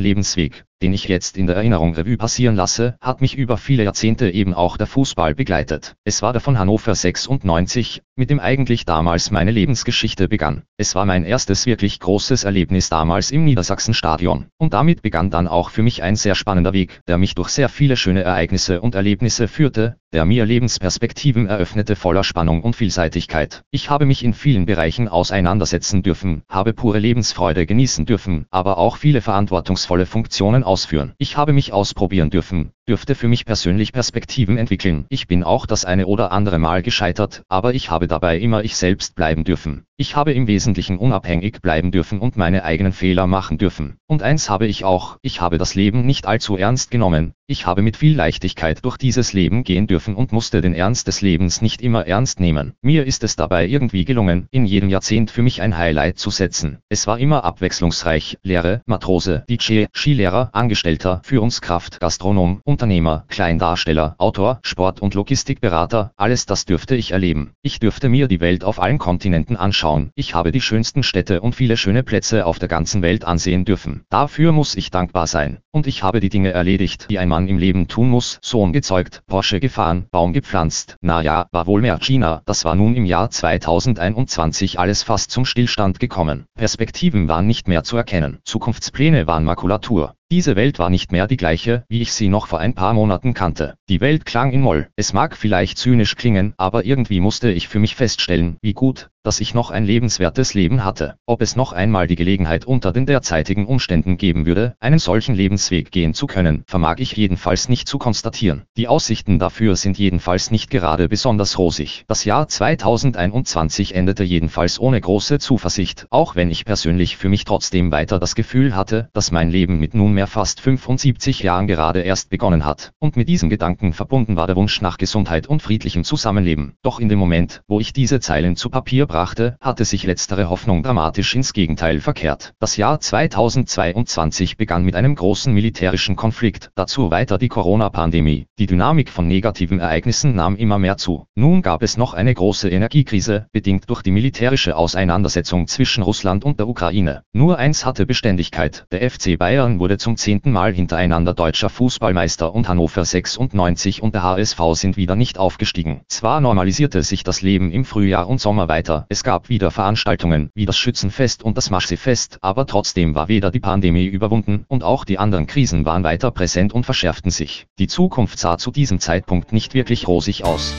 [SPEAKER 3] Lebensweg, den ich jetzt in der Erinnerung Revue passieren lasse, hat mich über viele Jahrzehnte eben auch der Fußball begleitet. Es war der von Hannover 96, mit dem eigentlich damals meine Lebensgeschichte begann. Es war mein erstes wirklich großes Erlebnis damals im Niedersachsenstadion. Und damit begann dann auch für mich ein sehr spannender Weg, der mich durch sehr viele schöne Ereignisse und Erlebnisse führte, der mir Lebensperspektiven eröffnete voller Spannung und Vielseitigkeit. Ich habe mich in vielen Bereichen auseinandersetzen dürfen, habe pure Lebensfreude genießen dürfen, aber auch viele verantwortungsvolle Funktionen ausführen. Ich habe mich ausprobieren dürfen, dürfte für mich persönlich Perspektiven entwickeln. Ich bin auch das eine oder andere Mal gescheitert, aber ich habe dabei immer ich selbst bleiben dürfen. Ich habe im Wesentlichen unabhängig bleiben dürfen und meine eigenen Fehler machen dürfen. Und eins habe ich auch, ich habe das Leben nicht allzu ernst genommen. Ich habe mit viel Leichtigkeit durch dieses Leben gehen dürfen und musste den Ernst des Lebens nicht immer ernst nehmen. Mir ist es dabei irgendwie gelungen, in jedem Jahrzehnt für mich ein Highlight zu setzen. Es war immer abwechslungsreich, Lehre, Matrose, DJ, Skilehrer, Angestellter, Führungskraft, Gastronom, Unternehmer, Kleindarsteller, Autor, Sport- und Logistikberater, alles das dürfte ich erleben. Ich dürfte mir die Welt auf allen Kontinenten anschauen. Ich habe die schönsten Städte und viele schöne Plätze auf der ganzen Welt ansehen dürfen. Dafür muss ich dankbar sein. Und ich habe die Dinge erledigt, die ein Mann im Leben tun muss. Sohn gezeugt, Porsche gefahren, Baum gepflanzt. Na ja, war wohl mehr China. Das war nun im Jahr 2021 alles fast zum Stillstand gekommen. Perspektiven waren nicht mehr zu erkennen. Zukunftspläne waren Makulatur. Diese Welt war nicht mehr die gleiche, wie ich sie noch vor ein paar Monaten kannte. Die Welt klang in Moll. Es mag vielleicht zynisch klingen, aber irgendwie musste ich für mich feststellen, wie gut, dass ich noch ein lebenswertes Leben hatte. Ob es noch einmal die Gelegenheit unter den derzeitigen Umständen geben würde, einen solchen Lebensweg gehen zu können, vermag ich jedenfalls nicht zu konstatieren. Die Aussichten dafür sind jedenfalls nicht gerade besonders rosig. Das Jahr 2021 endete jedenfalls ohne große Zuversicht, auch wenn ich persönlich für mich trotzdem weiter das Gefühl hatte, dass mein Leben mit nunmehr fast 75 Jahren gerade erst begonnen hat, und mit diesem Gedanken verbunden war der Wunsch nach Gesundheit und friedlichem Zusammenleben. Doch in dem Moment, wo ich diese Zeilen zu Papier brachte, hatte sich letztere Hoffnung dramatisch ins Gegenteil verkehrt. Das Jahr 2022 begann mit einem großen militärischen Konflikt, dazu weiter die Corona-Pandemie. Die Dynamik von negativen Ereignissen nahm immer mehr zu. Nun gab es noch eine große Energiekrise, bedingt durch die militärische Auseinandersetzung zwischen Russland und der Ukraine. Nur eins hatte Beständigkeit, der FC Bayern wurde zum zehnten Mal hintereinander deutscher Fußballmeister und Hannover 96 und der HSV sind wieder nicht aufgestiegen. Zwar normalisierte sich das Leben im Frühjahr und Sommer weiter, es gab wieder Veranstaltungen, wie das Schützenfest und das Maschsee-Fest, aber trotzdem war weder die Pandemie überwunden, und auch die anderen Krisen waren weiter präsent und verschärften sich. Die Zukunft sah zu diesem Zeitpunkt nicht wirklich rosig aus.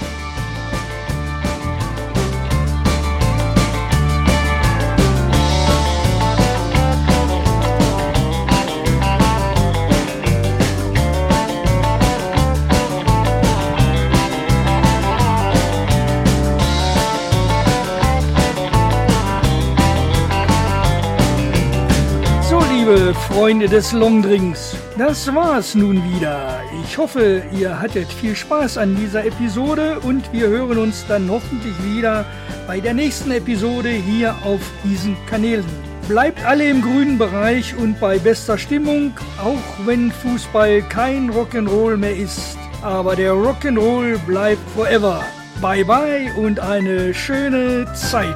[SPEAKER 1] Freunde des Longdrinks, das war's nun wieder. Ich hoffe, ihr hattet viel Spaß an dieser Episode und wir hören uns dann hoffentlich wieder bei der nächsten Episode hier auf diesen Kanälen. Bleibt alle im grünen Bereich und bei bester Stimmung, auch wenn Fußball kein Rock'n'Roll mehr ist. Aber der Rock'n'Roll bleibt forever. Bye bye und eine schöne Zeit.